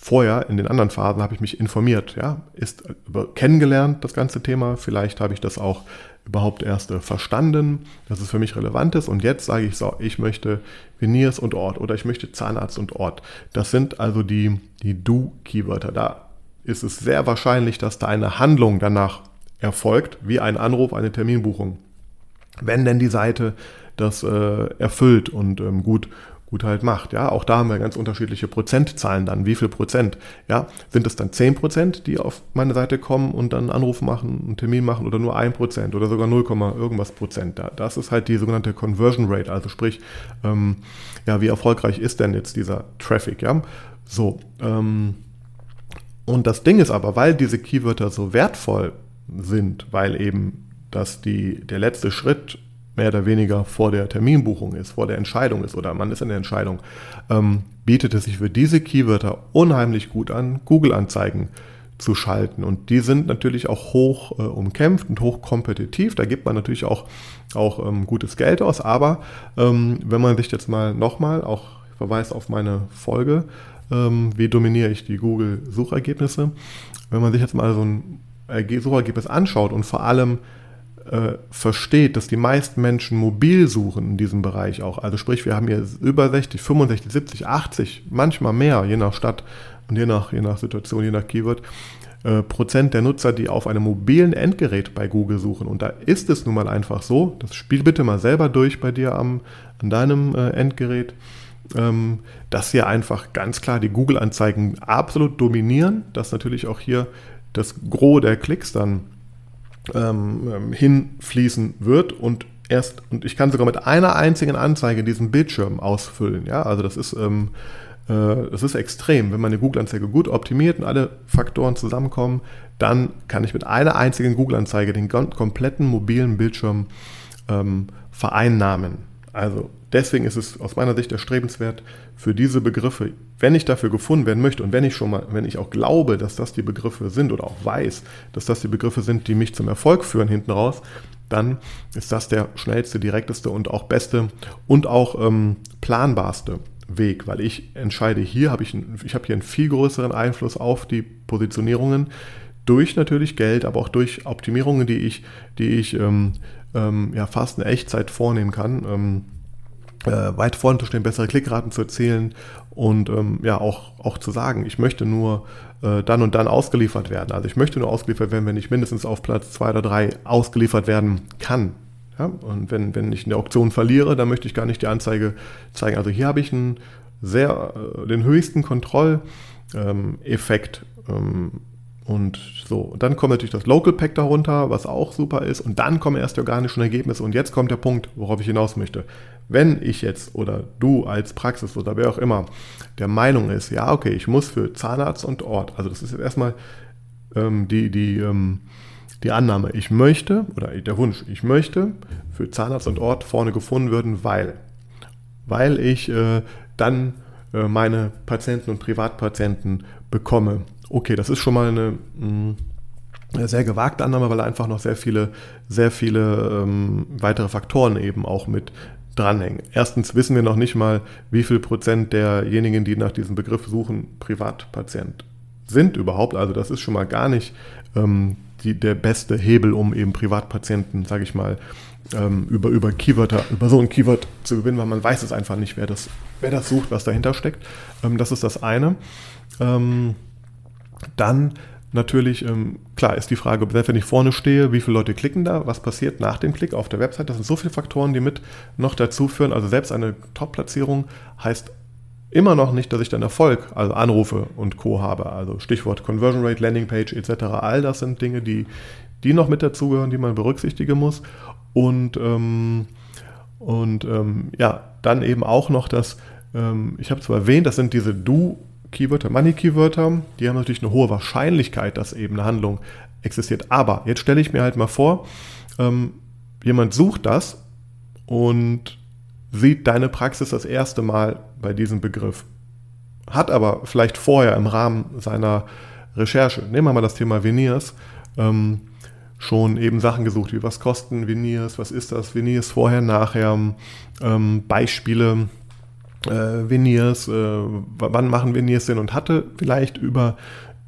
vorher in den anderen Phasen habe ich mich informiert, ja, ist kennengelernt das ganze Thema, vielleicht habe ich das auch überhaupt erst äh, verstanden, dass es für mich relevant ist und jetzt sage ich so, ich möchte Veneers und Ort oder ich möchte Zahnarzt und Ort. Das sind also die, die Do-Keywörter. Da ist es sehr wahrscheinlich, dass da eine Handlung danach erfolgt, wie ein Anruf, eine Terminbuchung. Wenn denn die Seite das äh, erfüllt und ähm, gut gut halt macht. Ja, auch da haben wir ganz unterschiedliche Prozentzahlen dann. Wie viel Prozent? Ja, sind es dann 10 Prozent, die auf meine Seite kommen und dann einen Anruf machen, einen Termin machen oder nur 1 Prozent oder sogar 0, irgendwas Prozent? Das ist halt die sogenannte Conversion Rate, also sprich, ähm, ja, wie erfolgreich ist denn jetzt dieser Traffic? Ja, so. Ähm, und das Ding ist aber, weil diese Keywörter so wertvoll sind, weil eben das die, der letzte Schritt mehr oder weniger vor der Terminbuchung ist, vor der Entscheidung ist oder man ist in der Entscheidung, ähm, bietet es sich für diese Keywörter unheimlich gut an, Google-Anzeigen zu schalten. Und die sind natürlich auch hoch äh, umkämpft und hoch kompetitiv. Da gibt man natürlich auch, auch ähm, gutes Geld aus. Aber ähm, wenn man sich jetzt mal nochmal, auch verweist auf meine Folge, ähm, wie dominiere ich die Google-Suchergebnisse, wenn man sich jetzt mal so ein Suchergebnis anschaut und vor allem äh, versteht, dass die meisten Menschen mobil suchen in diesem Bereich auch. Also sprich, wir haben hier über 60, 65, 70, 80, manchmal mehr, je nach Stadt und je nach, je nach Situation, je nach Keyword, äh, Prozent der Nutzer, die auf einem mobilen Endgerät bei Google suchen. Und da ist es nun mal einfach so, das spiel bitte mal selber durch bei dir am, an deinem äh, Endgerät, ähm, dass hier einfach ganz klar die Google-Anzeigen absolut dominieren, dass natürlich auch hier das Gros der Klicks dann ähm, ähm, hinfließen wird und erst, und ich kann sogar mit einer einzigen Anzeige diesen Bildschirm ausfüllen. Ja, also das ist, ähm, äh, das ist extrem. Wenn meine Google-Anzeige gut optimiert und alle Faktoren zusammenkommen, dann kann ich mit einer einzigen Google-Anzeige den kompletten mobilen Bildschirm ähm, vereinnahmen. Also deswegen ist es aus meiner Sicht erstrebenswert für diese Begriffe, wenn ich dafür gefunden werden möchte und wenn ich schon mal, wenn ich auch glaube, dass das die Begriffe sind oder auch weiß, dass das die Begriffe sind, die mich zum Erfolg führen hinten raus, dann ist das der schnellste, direkteste und auch beste und auch ähm, planbarste Weg, weil ich entscheide hier, habe ich, ich habe hier einen viel größeren Einfluss auf die Positionierungen durch natürlich Geld, aber auch durch Optimierungen, die ich, die ich ähm, ähm, ja fast in Echtzeit vornehmen kann. Ähm, äh, weit vorne zu stehen, bessere Klickraten zu erzielen und ähm, ja auch, auch zu sagen, ich möchte nur äh, dann und dann ausgeliefert werden. Also ich möchte nur ausgeliefert werden, wenn ich mindestens auf Platz zwei oder drei ausgeliefert werden kann. Ja? Und wenn, wenn ich eine Auktion verliere, dann möchte ich gar nicht die Anzeige zeigen. Also hier habe ich einen sehr, äh, den höchsten Kontrolleffekt. Ähm, und so, dann kommt natürlich das Local Pack darunter, was auch super ist. Und dann kommen erst die organischen Ergebnisse. Und jetzt kommt der Punkt, worauf ich hinaus möchte. Wenn ich jetzt oder du als Praxis oder wer auch immer der Meinung ist, ja, okay, ich muss für Zahnarzt und Ort, also das ist jetzt erstmal ähm, die, die, ähm, die Annahme, ich möchte, oder der Wunsch, ich möchte für Zahnarzt und Ort vorne gefunden werden, weil, weil ich äh, dann äh, meine Patienten und Privatpatienten bekomme. Okay, das ist schon mal eine, mh, mm, sehr gewagte Annahme, weil einfach noch sehr viele, sehr viele ähm, weitere Faktoren eben auch mit dranhängen. Erstens wissen wir noch nicht mal, wie viel Prozent derjenigen, die nach diesem Begriff suchen, Privatpatient sind überhaupt. Also das ist schon mal gar nicht ähm, die, der beste Hebel, um eben Privatpatienten, sage ich mal, ähm, über, über Keywörter, über so ein Keyword zu gewinnen, weil man weiß es einfach nicht, wer das, wer das sucht, was dahinter steckt. Ähm, das ist das eine. Ähm, dann natürlich, ähm, klar ist die Frage, selbst wenn ich vorne stehe, wie viele Leute klicken da, was passiert nach dem Klick auf der Website. Das sind so viele Faktoren, die mit noch dazu führen. Also selbst eine Top-Platzierung heißt immer noch nicht, dass ich dann Erfolg, also Anrufe und Co. habe. Also Stichwort Conversion Rate, Landing Page etc. All das sind Dinge, die, die noch mit dazugehören, die man berücksichtigen muss. Und, ähm, und ähm, ja, dann eben auch noch das, ähm, ich habe zwar erwähnt, das sind diese Do-Keywörter, Money-Keywörter, die haben natürlich eine hohe Wahrscheinlichkeit, dass eben eine Handlung existiert. Aber jetzt stelle ich mir halt mal vor, ähm, jemand sucht das und sieht deine Praxis das erste Mal bei diesem Begriff. Hat aber vielleicht vorher im Rahmen seiner Recherche, nehmen wir mal das Thema Veneers, ähm, schon eben Sachen gesucht, wie was kosten Veneers, was ist das Veneers vorher, nachher, ähm, Beispiele äh, Veneers, äh, wann machen Veneers Sinn? Und hatte vielleicht über,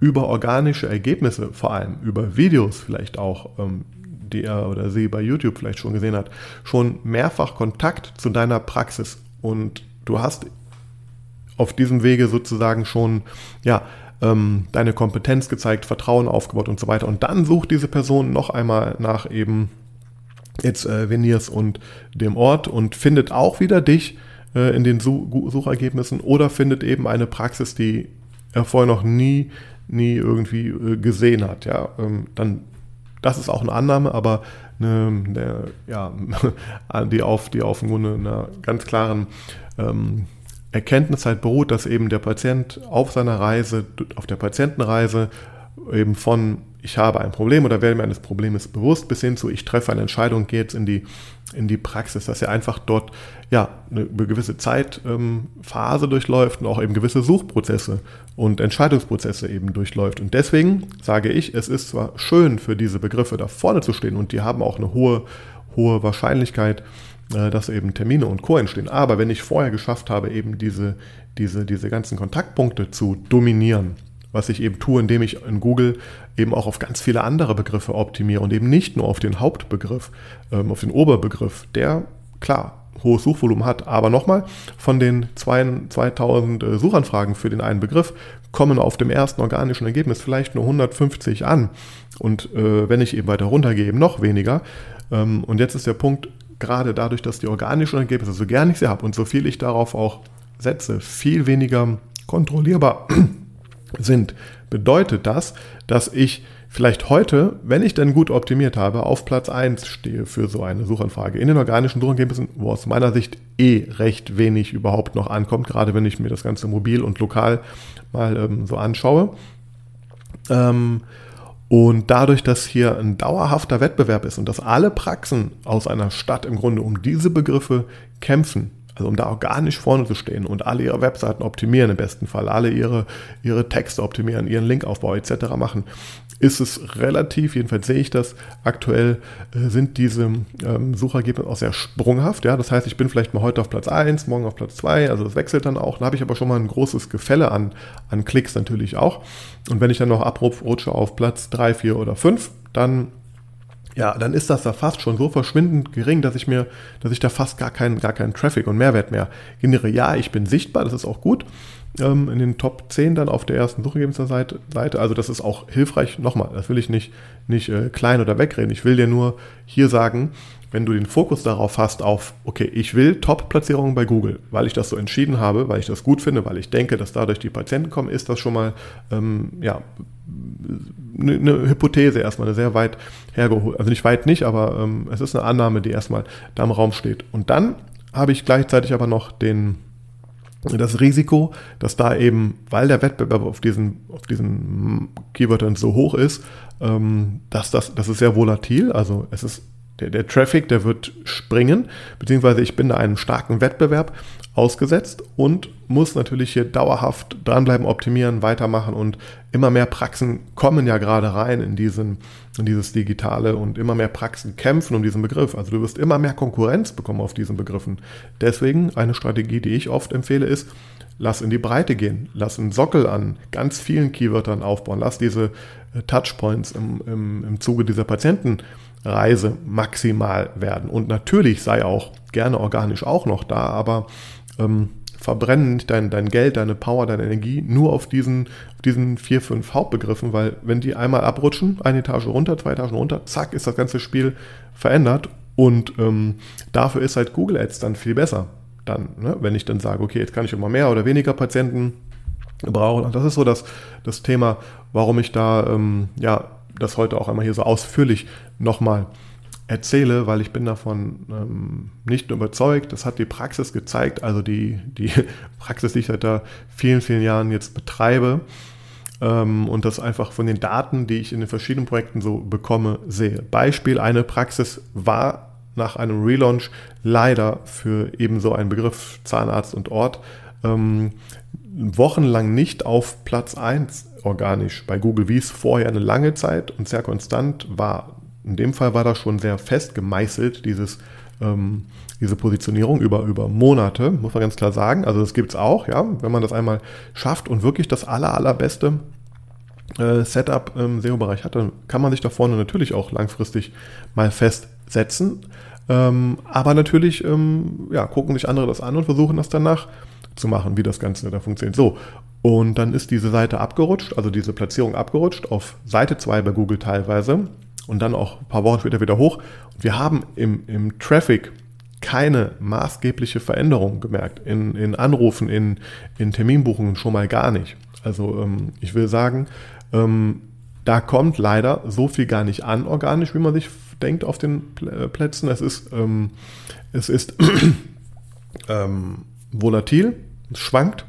über organische Ergebnisse, vor allem über Videos vielleicht auch, ähm, die er oder sie bei YouTube vielleicht schon gesehen hat, schon mehrfach Kontakt zu deiner Praxis. Und du hast auf diesem Wege sozusagen schon, ja, ähm, deine Kompetenz gezeigt, Vertrauen aufgebaut und so weiter. Und dann sucht diese Person noch einmal nach eben jetzt äh, Veneers und dem Ort und findet auch wieder dich äh, in den Such Suchergebnissen oder findet eben eine Praxis, die er vorher noch nie, nie irgendwie äh, gesehen hat. Ja, ähm, dann das ist auch eine Annahme, aber eine, eine, ja, die auf, die auf Grunde einer ganz klaren ähm, Erkenntnis halt beruht, dass eben der Patient auf seiner Reise, auf der Patientenreise eben von ich habe ein Problem oder werde mir eines Problems bewusst bis hin zu ich treffe eine Entscheidung, gehe jetzt in die, in die Praxis, dass er einfach dort ja eine gewisse Zeitphase ähm, durchläuft und auch eben gewisse Suchprozesse und Entscheidungsprozesse eben durchläuft. Und deswegen sage ich, es ist zwar schön für diese Begriffe da vorne zu stehen und die haben auch eine hohe, hohe Wahrscheinlichkeit, äh, dass eben Termine und Co. entstehen. Aber wenn ich vorher geschafft habe, eben diese, diese, diese ganzen Kontaktpunkte zu dominieren, was ich eben tue, indem ich in Google eben auch auf ganz viele andere Begriffe optimiere und eben nicht nur auf den Hauptbegriff, ähm, auf den Oberbegriff, der klar hohes Suchvolumen hat. Aber nochmal, von den 2000 äh, Suchanfragen für den einen Begriff kommen auf dem ersten organischen Ergebnis vielleicht nur 150 an. Und äh, wenn ich eben weiter runtergehe, eben noch weniger. Ähm, und jetzt ist der Punkt, gerade dadurch, dass die organischen Ergebnisse, so gern ich sie habe und so viel ich darauf auch setze, viel weniger kontrollierbar sind, bedeutet das, dass ich vielleicht heute, wenn ich dann gut optimiert habe, auf Platz 1 stehe für so eine Suchanfrage. In den organischen Suchergebnissen, wo aus meiner Sicht eh recht wenig überhaupt noch ankommt, gerade wenn ich mir das Ganze mobil und lokal mal ähm, so anschaue. Ähm, und dadurch, dass hier ein dauerhafter Wettbewerb ist und dass alle Praxen aus einer Stadt im Grunde um diese Begriffe kämpfen, also um da organisch vorne zu stehen und alle ihre Webseiten optimieren im besten Fall, alle ihre, ihre Texte optimieren, ihren Linkaufbau etc. machen, ist es relativ, jedenfalls sehe ich das aktuell, äh, sind diese ähm, Suchergebnisse auch sehr sprunghaft. Ja? Das heißt, ich bin vielleicht mal heute auf Platz 1, morgen auf Platz 2, also das wechselt dann auch. Da habe ich aber schon mal ein großes Gefälle an, an Klicks natürlich auch. Und wenn ich dann noch abrutsche auf Platz 3, 4 oder 5, dann ja, dann ist das da fast schon so verschwindend gering, dass ich mir, dass ich da fast gar keinen, gar keinen Traffic und Mehrwert mehr generiere. Ja, ich bin sichtbar, das ist auch gut. Ähm, in den Top 10 dann auf der ersten Suchergebnisseite. Also das ist auch hilfreich. Nochmal, das will ich nicht, nicht äh, klein oder wegreden. Ich will dir nur hier sagen, wenn du den Fokus darauf hast, auf, okay, ich will Top-Platzierungen bei Google, weil ich das so entschieden habe, weil ich das gut finde, weil ich denke, dass dadurch die Patienten kommen, ist das schon mal ähm, ja, eine, eine Hypothese erstmal, eine sehr weit hergeholt. Also nicht weit nicht, aber ähm, es ist eine Annahme, die erstmal da im Raum steht. Und dann habe ich gleichzeitig aber noch den, das Risiko, dass da eben, weil der Wettbewerb auf diesen, auf diesen Keywörtern so hoch ist, ähm, dass das, das ist sehr volatil. Also es ist der, der Traffic, der wird springen, beziehungsweise ich bin da einem starken Wettbewerb ausgesetzt und muss natürlich hier dauerhaft dranbleiben, optimieren, weitermachen und immer mehr Praxen kommen ja gerade rein in, diesen, in dieses Digitale und immer mehr Praxen kämpfen um diesen Begriff. Also du wirst immer mehr Konkurrenz bekommen auf diesen Begriffen. Deswegen eine Strategie, die ich oft empfehle, ist, lass in die Breite gehen, lass einen Sockel an ganz vielen Keywörtern aufbauen, lass diese äh, Touchpoints im, im, im Zuge dieser Patienten Reise maximal werden. Und natürlich sei auch gerne organisch auch noch da, aber ähm, verbrennen nicht dein, dein Geld, deine Power, deine Energie nur auf diesen, auf diesen vier, fünf Hauptbegriffen, weil wenn die einmal abrutschen, eine Etage runter, zwei Etagen runter, zack, ist das ganze Spiel verändert. Und ähm, dafür ist halt Google Ads dann viel besser. Dann, ne? wenn ich dann sage, okay, jetzt kann ich immer mehr oder weniger Patienten brauchen. Und das ist so das, das Thema, warum ich da ähm, ja das heute auch einmal hier so ausführlich nochmal erzähle, weil ich bin davon ähm, nicht überzeugt. Das hat die Praxis gezeigt, also die, die Praxis, die ich seit da vielen, vielen Jahren jetzt betreibe ähm, und das einfach von den Daten, die ich in den verschiedenen Projekten so bekomme, sehe. Beispiel, eine Praxis war nach einem Relaunch leider für ebenso einen Begriff Zahnarzt und Ort ähm, wochenlang nicht auf Platz 1 organisch bei Google, wie es vorher eine lange Zeit und sehr konstant war. In dem Fall war das schon sehr fest gemeißelt, dieses, ähm, diese Positionierung über, über Monate, muss man ganz klar sagen. Also das gibt es auch, ja, wenn man das einmal schafft und wirklich das aller, allerbeste äh, Setup im SEO-Bereich hat, dann kann man sich da vorne natürlich auch langfristig mal festsetzen. Ähm, aber natürlich ähm, ja, gucken sich andere das an und versuchen das danach zu machen, wie das Ganze da funktioniert. So, und dann ist diese Seite abgerutscht, also diese Platzierung abgerutscht, auf Seite 2 bei Google teilweise und dann auch ein paar Wochen später wieder hoch. Und wir haben im, im Traffic keine maßgebliche Veränderung gemerkt. In, in Anrufen, in, in Terminbuchungen schon mal gar nicht. Also ähm, ich will sagen, ähm, da kommt leider so viel gar nicht an organisch, wie man sich denkt auf den äh, Plätzen. Es ist, ähm, es ist ähm, volatil, es schwankt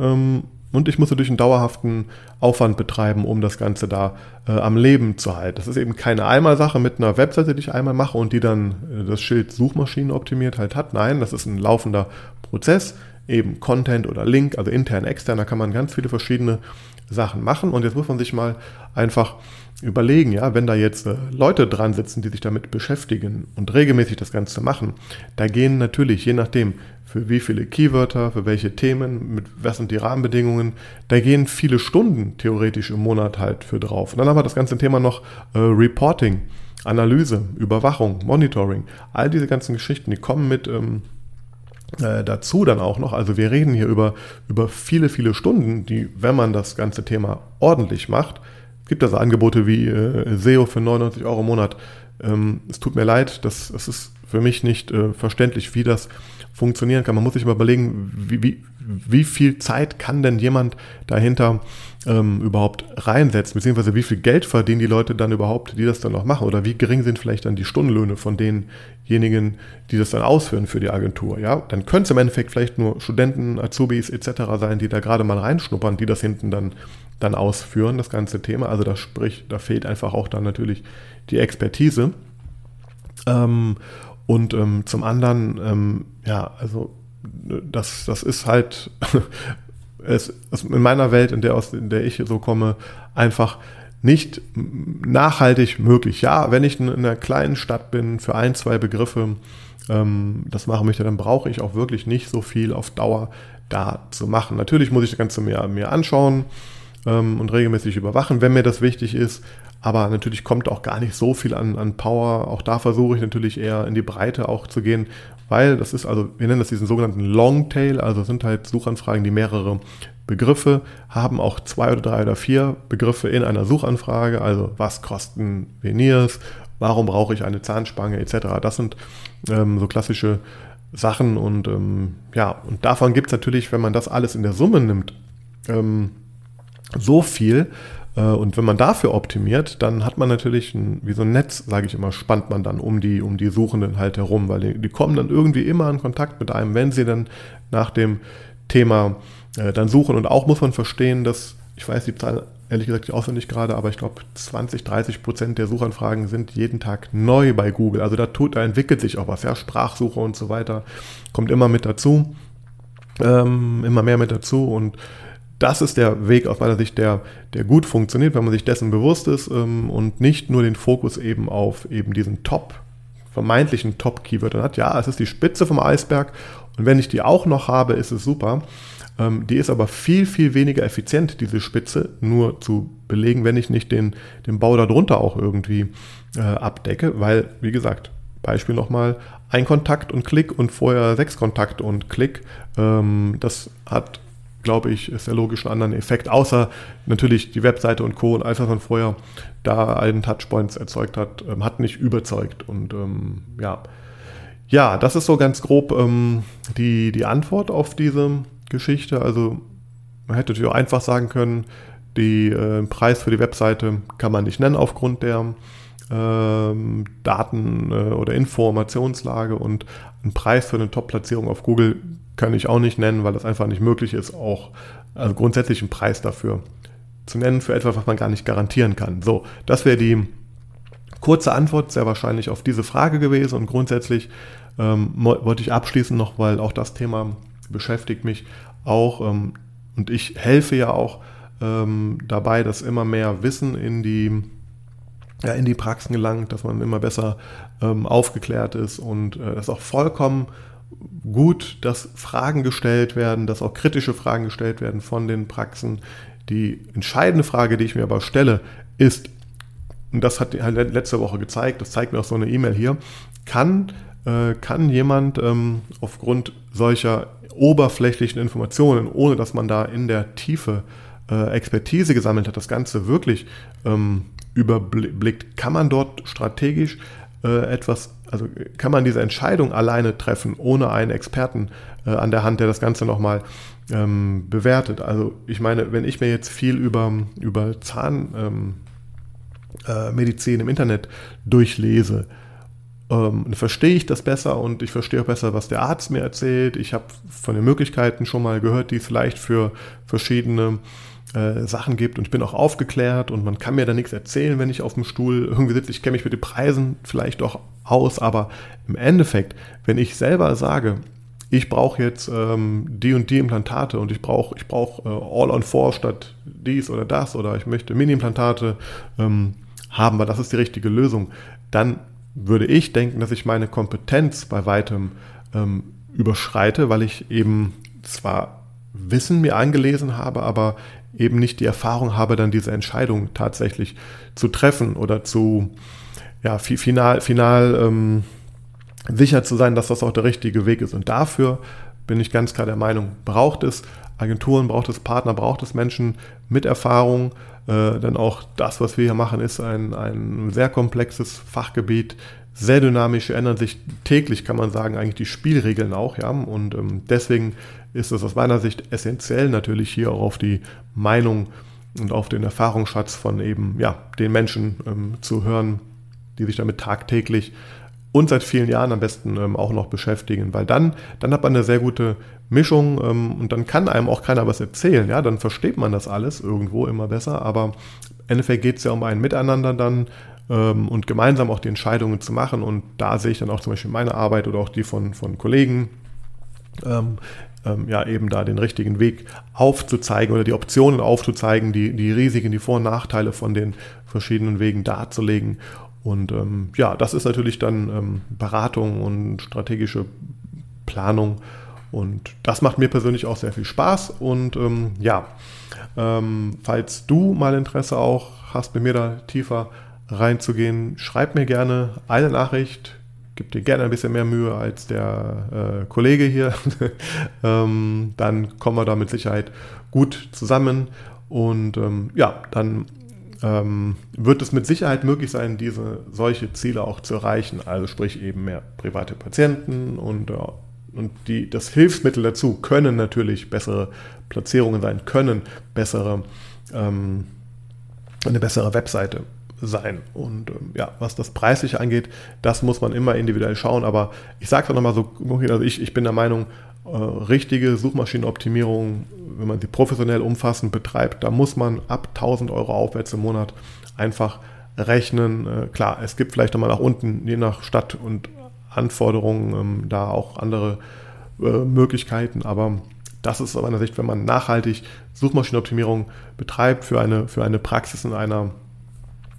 ähm, und ich muss natürlich einen dauerhaften Aufwand betreiben, um das Ganze da äh, am Leben zu halten. Das ist eben keine Einmalsache mit einer Webseite, die ich einmal mache und die dann äh, das Schild Suchmaschinen optimiert halt hat. Nein, das ist ein laufender Prozess, eben Content oder Link, also intern, extern, da kann man ganz viele verschiedene Sachen machen. Und jetzt muss man sich mal einfach überlegen, ja, wenn da jetzt äh, Leute dran sitzen, die sich damit beschäftigen und regelmäßig das Ganze machen, da gehen natürlich, je nachdem, für wie viele Keywörter, für welche Themen, mit was sind die Rahmenbedingungen, da gehen viele Stunden theoretisch im Monat halt für drauf. Und dann haben wir das ganze Thema noch äh, Reporting, Analyse, Überwachung, Monitoring, all diese ganzen Geschichten, die kommen mit ähm, äh, dazu dann auch noch. Also wir reden hier über, über viele, viele Stunden, die, wenn man das ganze Thema ordentlich macht, gibt also Angebote wie äh, SEO für 99 Euro im Monat. Ähm, es tut mir leid, das, das ist für mich nicht äh, verständlich, wie das funktionieren kann. Man muss sich mal überlegen, wie, wie, wie viel Zeit kann denn jemand dahinter ähm, überhaupt reinsetzen, beziehungsweise wie viel Geld verdienen die Leute dann überhaupt, die das dann noch machen, oder wie gering sind vielleicht dann die Stundenlöhne von denjenigen, die das dann ausführen für die Agentur. Ja, dann können es im Endeffekt vielleicht nur Studenten, Azubis etc. sein, die da gerade mal reinschnuppern, die das hinten dann dann ausführen, das ganze Thema. Also das sprich, da fehlt einfach auch dann natürlich die Expertise. Ähm, und ähm, zum anderen, ähm, ja, also das, das ist halt es ist in meiner Welt, in der, aus in der ich so komme, einfach nicht nachhaltig möglich. Ja, wenn ich in einer kleinen Stadt bin, für ein, zwei Begriffe ähm, das machen möchte, dann brauche ich auch wirklich nicht so viel auf Dauer da zu machen. Natürlich muss ich das Ganze mir, mir anschauen ähm, und regelmäßig überwachen, wenn mir das wichtig ist. Aber natürlich kommt auch gar nicht so viel an, an Power. Auch da versuche ich natürlich eher in die Breite auch zu gehen, weil das ist also, wir nennen das diesen sogenannten Longtail, also sind halt Suchanfragen, die mehrere Begriffe haben, auch zwei oder drei oder vier Begriffe in einer Suchanfrage, also was kosten Veneers, warum brauche ich eine Zahnspange etc. Das sind ähm, so klassische Sachen und ähm, ja, und davon gibt es natürlich, wenn man das alles in der Summe nimmt, ähm, so viel, und wenn man dafür optimiert, dann hat man natürlich ein, wie so ein Netz, sage ich immer, spannt man dann um die, um die Suchenden halt herum, weil die, die kommen dann irgendwie immer in Kontakt mit einem, wenn sie dann nach dem Thema äh, dann suchen. Und auch muss man verstehen, dass, ich weiß die Zahl ehrlich gesagt nicht auswendig gerade, aber ich glaube 20, 30 Prozent der Suchanfragen sind jeden Tag neu bei Google. Also da tut, da entwickelt sich auch was, ja, Sprachsuche und so weiter kommt immer mit dazu, ähm, immer mehr mit dazu und das ist der Weg aus meiner Sicht, der, der gut funktioniert, wenn man sich dessen bewusst ist ähm, und nicht nur den Fokus eben auf eben diesen Top, vermeintlichen Top-Keywörtern hat. Ja, es ist die Spitze vom Eisberg und wenn ich die auch noch habe, ist es super. Ähm, die ist aber viel, viel weniger effizient, diese Spitze, nur zu belegen, wenn ich nicht den, den Bau darunter auch irgendwie äh, abdecke, weil, wie gesagt, Beispiel nochmal, ein Kontakt und Klick und vorher sechs Kontakte und Klick. Ähm, das hat glaube ich, ist der logisch einen anderen Effekt, außer natürlich die Webseite und Co. und alles, was vorher da allen Touchpoints erzeugt hat, ähm, hat nicht überzeugt. Und ähm, ja. ja, das ist so ganz grob ähm, die, die Antwort auf diese Geschichte. Also man hätte natürlich auch einfach sagen können, den äh, Preis für die Webseite kann man nicht nennen aufgrund der ähm, Daten- äh, oder Informationslage und ein Preis für eine Top-Platzierung auf Google kann ich auch nicht nennen, weil das einfach nicht möglich ist, auch also grundsätzlich einen Preis dafür zu nennen für etwas, was man gar nicht garantieren kann. So, das wäre die kurze Antwort sehr wahrscheinlich auf diese Frage gewesen und grundsätzlich ähm, wollte ich abschließen noch, weil auch das Thema beschäftigt mich auch ähm, und ich helfe ja auch ähm, dabei, dass immer mehr Wissen in die ja, in die Praxen gelangt, dass man immer besser ähm, aufgeklärt ist und äh, das auch vollkommen gut, dass Fragen gestellt werden, dass auch kritische Fragen gestellt werden von den Praxen. Die entscheidende Frage, die ich mir aber stelle, ist, und das hat halt letzte Woche gezeigt, das zeigt mir auch so eine E-Mail hier, kann, äh, kann jemand ähm, aufgrund solcher oberflächlichen Informationen, ohne dass man da in der Tiefe äh, Expertise gesammelt hat, das Ganze wirklich ähm, überblickt, kann man dort strategisch äh, etwas also kann man diese Entscheidung alleine treffen, ohne einen Experten äh, an der Hand, der das Ganze nochmal ähm, bewertet. Also ich meine, wenn ich mir jetzt viel über, über Zahnmedizin ähm, äh, im Internet durchlese, ähm, verstehe ich das besser und ich verstehe auch besser, was der Arzt mir erzählt. Ich habe von den Möglichkeiten schon mal gehört, die es vielleicht für verschiedene äh, Sachen gibt und ich bin auch aufgeklärt und man kann mir da nichts erzählen, wenn ich auf dem Stuhl irgendwie sitze. Ich kenne mich mit den Preisen vielleicht auch aus, aber im Endeffekt, wenn ich selber sage, ich brauche jetzt ähm, die und die Implantate und ich brauche ich brauch, äh, All-on-4 statt dies oder das oder ich möchte Mini-Implantate ähm, haben, weil das ist die richtige Lösung, dann würde ich denken, dass ich meine Kompetenz bei weitem ähm, überschreite, weil ich eben zwar Wissen mir angelesen habe, aber eben nicht die Erfahrung habe, dann diese Entscheidung tatsächlich zu treffen oder zu ja, final, final ähm, sicher zu sein, dass das auch der richtige Weg ist. Und dafür bin ich ganz klar der Meinung, braucht es Agenturen, braucht es Partner, braucht es Menschen mit Erfahrung. Äh, denn auch das, was wir hier machen, ist ein, ein sehr komplexes Fachgebiet, sehr dynamisch, ändern sich täglich, kann man sagen, eigentlich die Spielregeln auch. Ja? Und ähm, deswegen ist es aus meiner Sicht essentiell, natürlich hier auch auf die Meinung und auf den Erfahrungsschatz von eben ja, den Menschen ähm, zu hören, die sich damit tagtäglich und seit vielen Jahren am besten ähm, auch noch beschäftigen, weil dann, dann hat man eine sehr gute Mischung ähm, und dann kann einem auch keiner was erzählen, ja, dann versteht man das alles irgendwo immer besser, aber im Endeffekt geht es ja um ein Miteinander dann ähm, und gemeinsam auch die Entscheidungen zu machen. Und da sehe ich dann auch zum Beispiel meine Arbeit oder auch die von, von Kollegen, ähm, ja eben da den richtigen Weg aufzuzeigen oder die Optionen aufzuzeigen, die, die Risiken, die Vor- und Nachteile von den verschiedenen Wegen darzulegen. Und ähm, ja, das ist natürlich dann ähm, Beratung und strategische Planung. Und das macht mir persönlich auch sehr viel Spaß. Und ähm, ja, ähm, falls du mal Interesse auch hast, mit mir da tiefer reinzugehen, schreib mir gerne eine Nachricht. Gib dir gerne ein bisschen mehr Mühe als der äh, Kollege hier. ähm, dann kommen wir da mit Sicherheit gut zusammen. Und ähm, ja, dann ähm, wird es mit Sicherheit möglich sein, diese solche Ziele auch zu erreichen. Also sprich eben mehr private Patienten und, äh, und die, das Hilfsmittel dazu können natürlich bessere Platzierungen sein, können bessere, ähm, eine bessere Webseite sein. Und ähm, ja, was das Preisliche angeht, das muss man immer individuell schauen. Aber ich sage es nochmal so, also ich, ich bin der Meinung, äh, richtige Suchmaschinenoptimierung, wenn man sie professionell umfassend betreibt, da muss man ab 1000 Euro aufwärts im Monat einfach rechnen. Äh, klar, es gibt vielleicht nochmal nach unten, je nach Stadt und Anforderungen, ähm, da auch andere äh, Möglichkeiten, aber das ist aus meiner Sicht, wenn man nachhaltig Suchmaschinenoptimierung betreibt für eine, für eine Praxis in einer,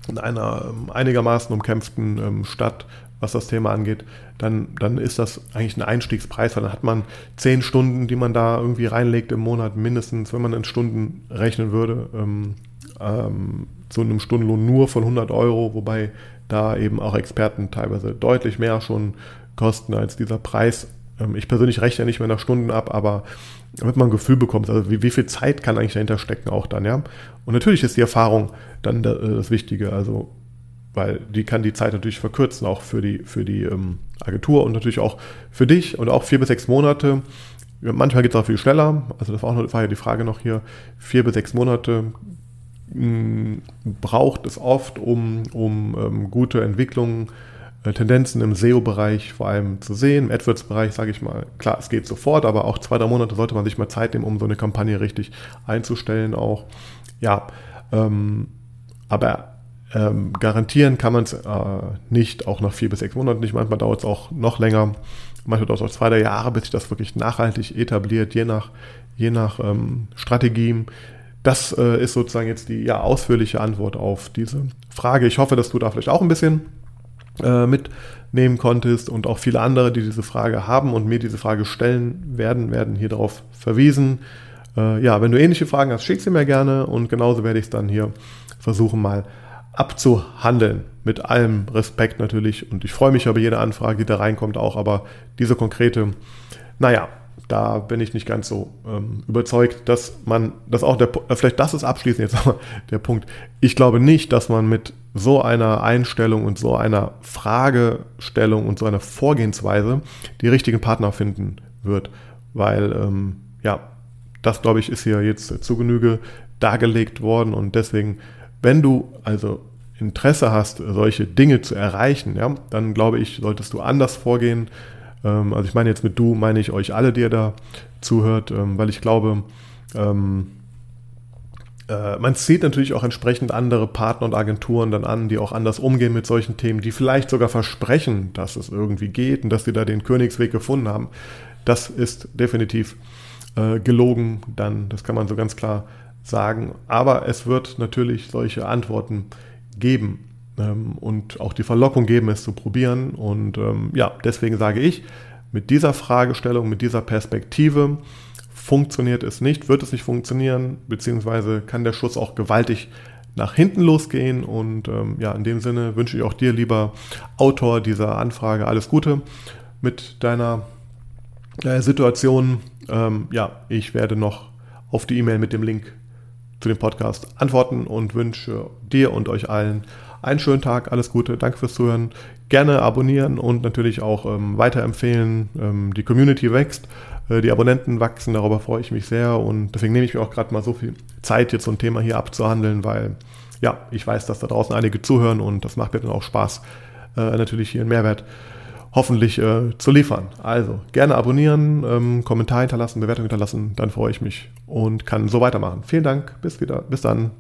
in einer ähm, einigermaßen umkämpften ähm, Stadt, was das Thema angeht, dann, dann ist das eigentlich ein Einstiegspreis, weil dann hat man zehn Stunden, die man da irgendwie reinlegt im Monat, mindestens, wenn man in Stunden rechnen würde, ähm, ähm, zu einem Stundenlohn nur von 100 Euro, wobei da eben auch Experten teilweise deutlich mehr schon kosten als dieser Preis. Ähm, ich persönlich rechne nicht mehr nach Stunden ab, aber damit man ein Gefühl bekommt, also wie, wie viel Zeit kann eigentlich dahinter stecken auch dann, ja. Und natürlich ist die Erfahrung dann das Wichtige, also weil die kann die Zeit natürlich verkürzen, auch für die, für die ähm, Agentur und natürlich auch für dich und auch vier bis sechs Monate. Manchmal geht es auch viel schneller, also das war, auch noch, war ja die Frage noch hier, vier bis sechs Monate mh, mm, braucht es oft, um, um ähm, gute Entwicklungen, äh, Tendenzen im SEO-Bereich vor allem zu sehen. Im AdWords-Bereich sage ich mal, klar, es geht sofort, aber auch zwei, drei Monate sollte man sich mal Zeit nehmen, um so eine Kampagne richtig einzustellen auch. Ja, ähm, aber ähm, garantieren kann man es äh, nicht, auch nach vier bis sechs Monaten nicht. Manchmal dauert es auch noch länger. Manchmal dauert es auch zwei, drei Jahre, bis sich das wirklich nachhaltig etabliert, je nach, je nach ähm, Strategien. Das äh, ist sozusagen jetzt die ja, ausführliche Antwort auf diese Frage. Ich hoffe, dass du da vielleicht auch ein bisschen äh, mitnehmen konntest und auch viele andere, die diese Frage haben und mir diese Frage stellen werden, werden hier darauf verwiesen. Äh, ja, wenn du ähnliche Fragen hast, schick sie mir gerne und genauso werde ich es dann hier versuchen mal abzuhandeln. Mit allem Respekt natürlich. Und ich freue mich über jede Anfrage, die da reinkommt auch. Aber diese konkrete, naja, da bin ich nicht ganz so ähm, überzeugt, dass man, dass auch der, äh, vielleicht das ist abschließend jetzt der Punkt. Ich glaube nicht, dass man mit so einer Einstellung und so einer Fragestellung und so einer Vorgehensweise die richtigen Partner finden wird. Weil, ähm, ja, das glaube ich ist hier jetzt zu Genüge dargelegt worden und deswegen wenn du also Interesse hast, solche Dinge zu erreichen, ja, dann glaube ich, solltest du anders vorgehen. Ähm, also ich meine jetzt mit du, meine ich euch alle, die ihr da zuhört, ähm, weil ich glaube, ähm, äh, man zieht natürlich auch entsprechend andere Partner und Agenturen dann an, die auch anders umgehen mit solchen Themen, die vielleicht sogar versprechen, dass es irgendwie geht und dass sie da den Königsweg gefunden haben. Das ist definitiv äh, gelogen, dann, das kann man so ganz klar sagen. Aber es wird natürlich solche Antworten geben ähm, und auch die Verlockung geben, es zu probieren. Und ähm, ja, deswegen sage ich, mit dieser Fragestellung, mit dieser Perspektive funktioniert es nicht, wird es nicht funktionieren, beziehungsweise kann der Schuss auch gewaltig nach hinten losgehen. Und ähm, ja, in dem Sinne wünsche ich auch dir, lieber Autor dieser Anfrage, alles Gute mit deiner äh, Situation. Ähm, ja, ich werde noch auf die E-Mail mit dem Link zu dem Podcast antworten und wünsche dir und euch allen einen schönen Tag, alles Gute, danke fürs Zuhören. Gerne abonnieren und natürlich auch ähm, weiterempfehlen. Ähm, die Community wächst, äh, die Abonnenten wachsen, darüber freue ich mich sehr und deswegen nehme ich mir auch gerade mal so viel Zeit, jetzt so ein Thema hier abzuhandeln, weil ja, ich weiß, dass da draußen einige zuhören und das macht mir dann auch Spaß, äh, natürlich hier einen Mehrwert hoffentlich äh, zu liefern. Also gerne abonnieren, ähm, Kommentar hinterlassen, Bewertung hinterlassen, dann freue ich mich und kann so weitermachen. Vielen Dank, bis wieder, bis dann.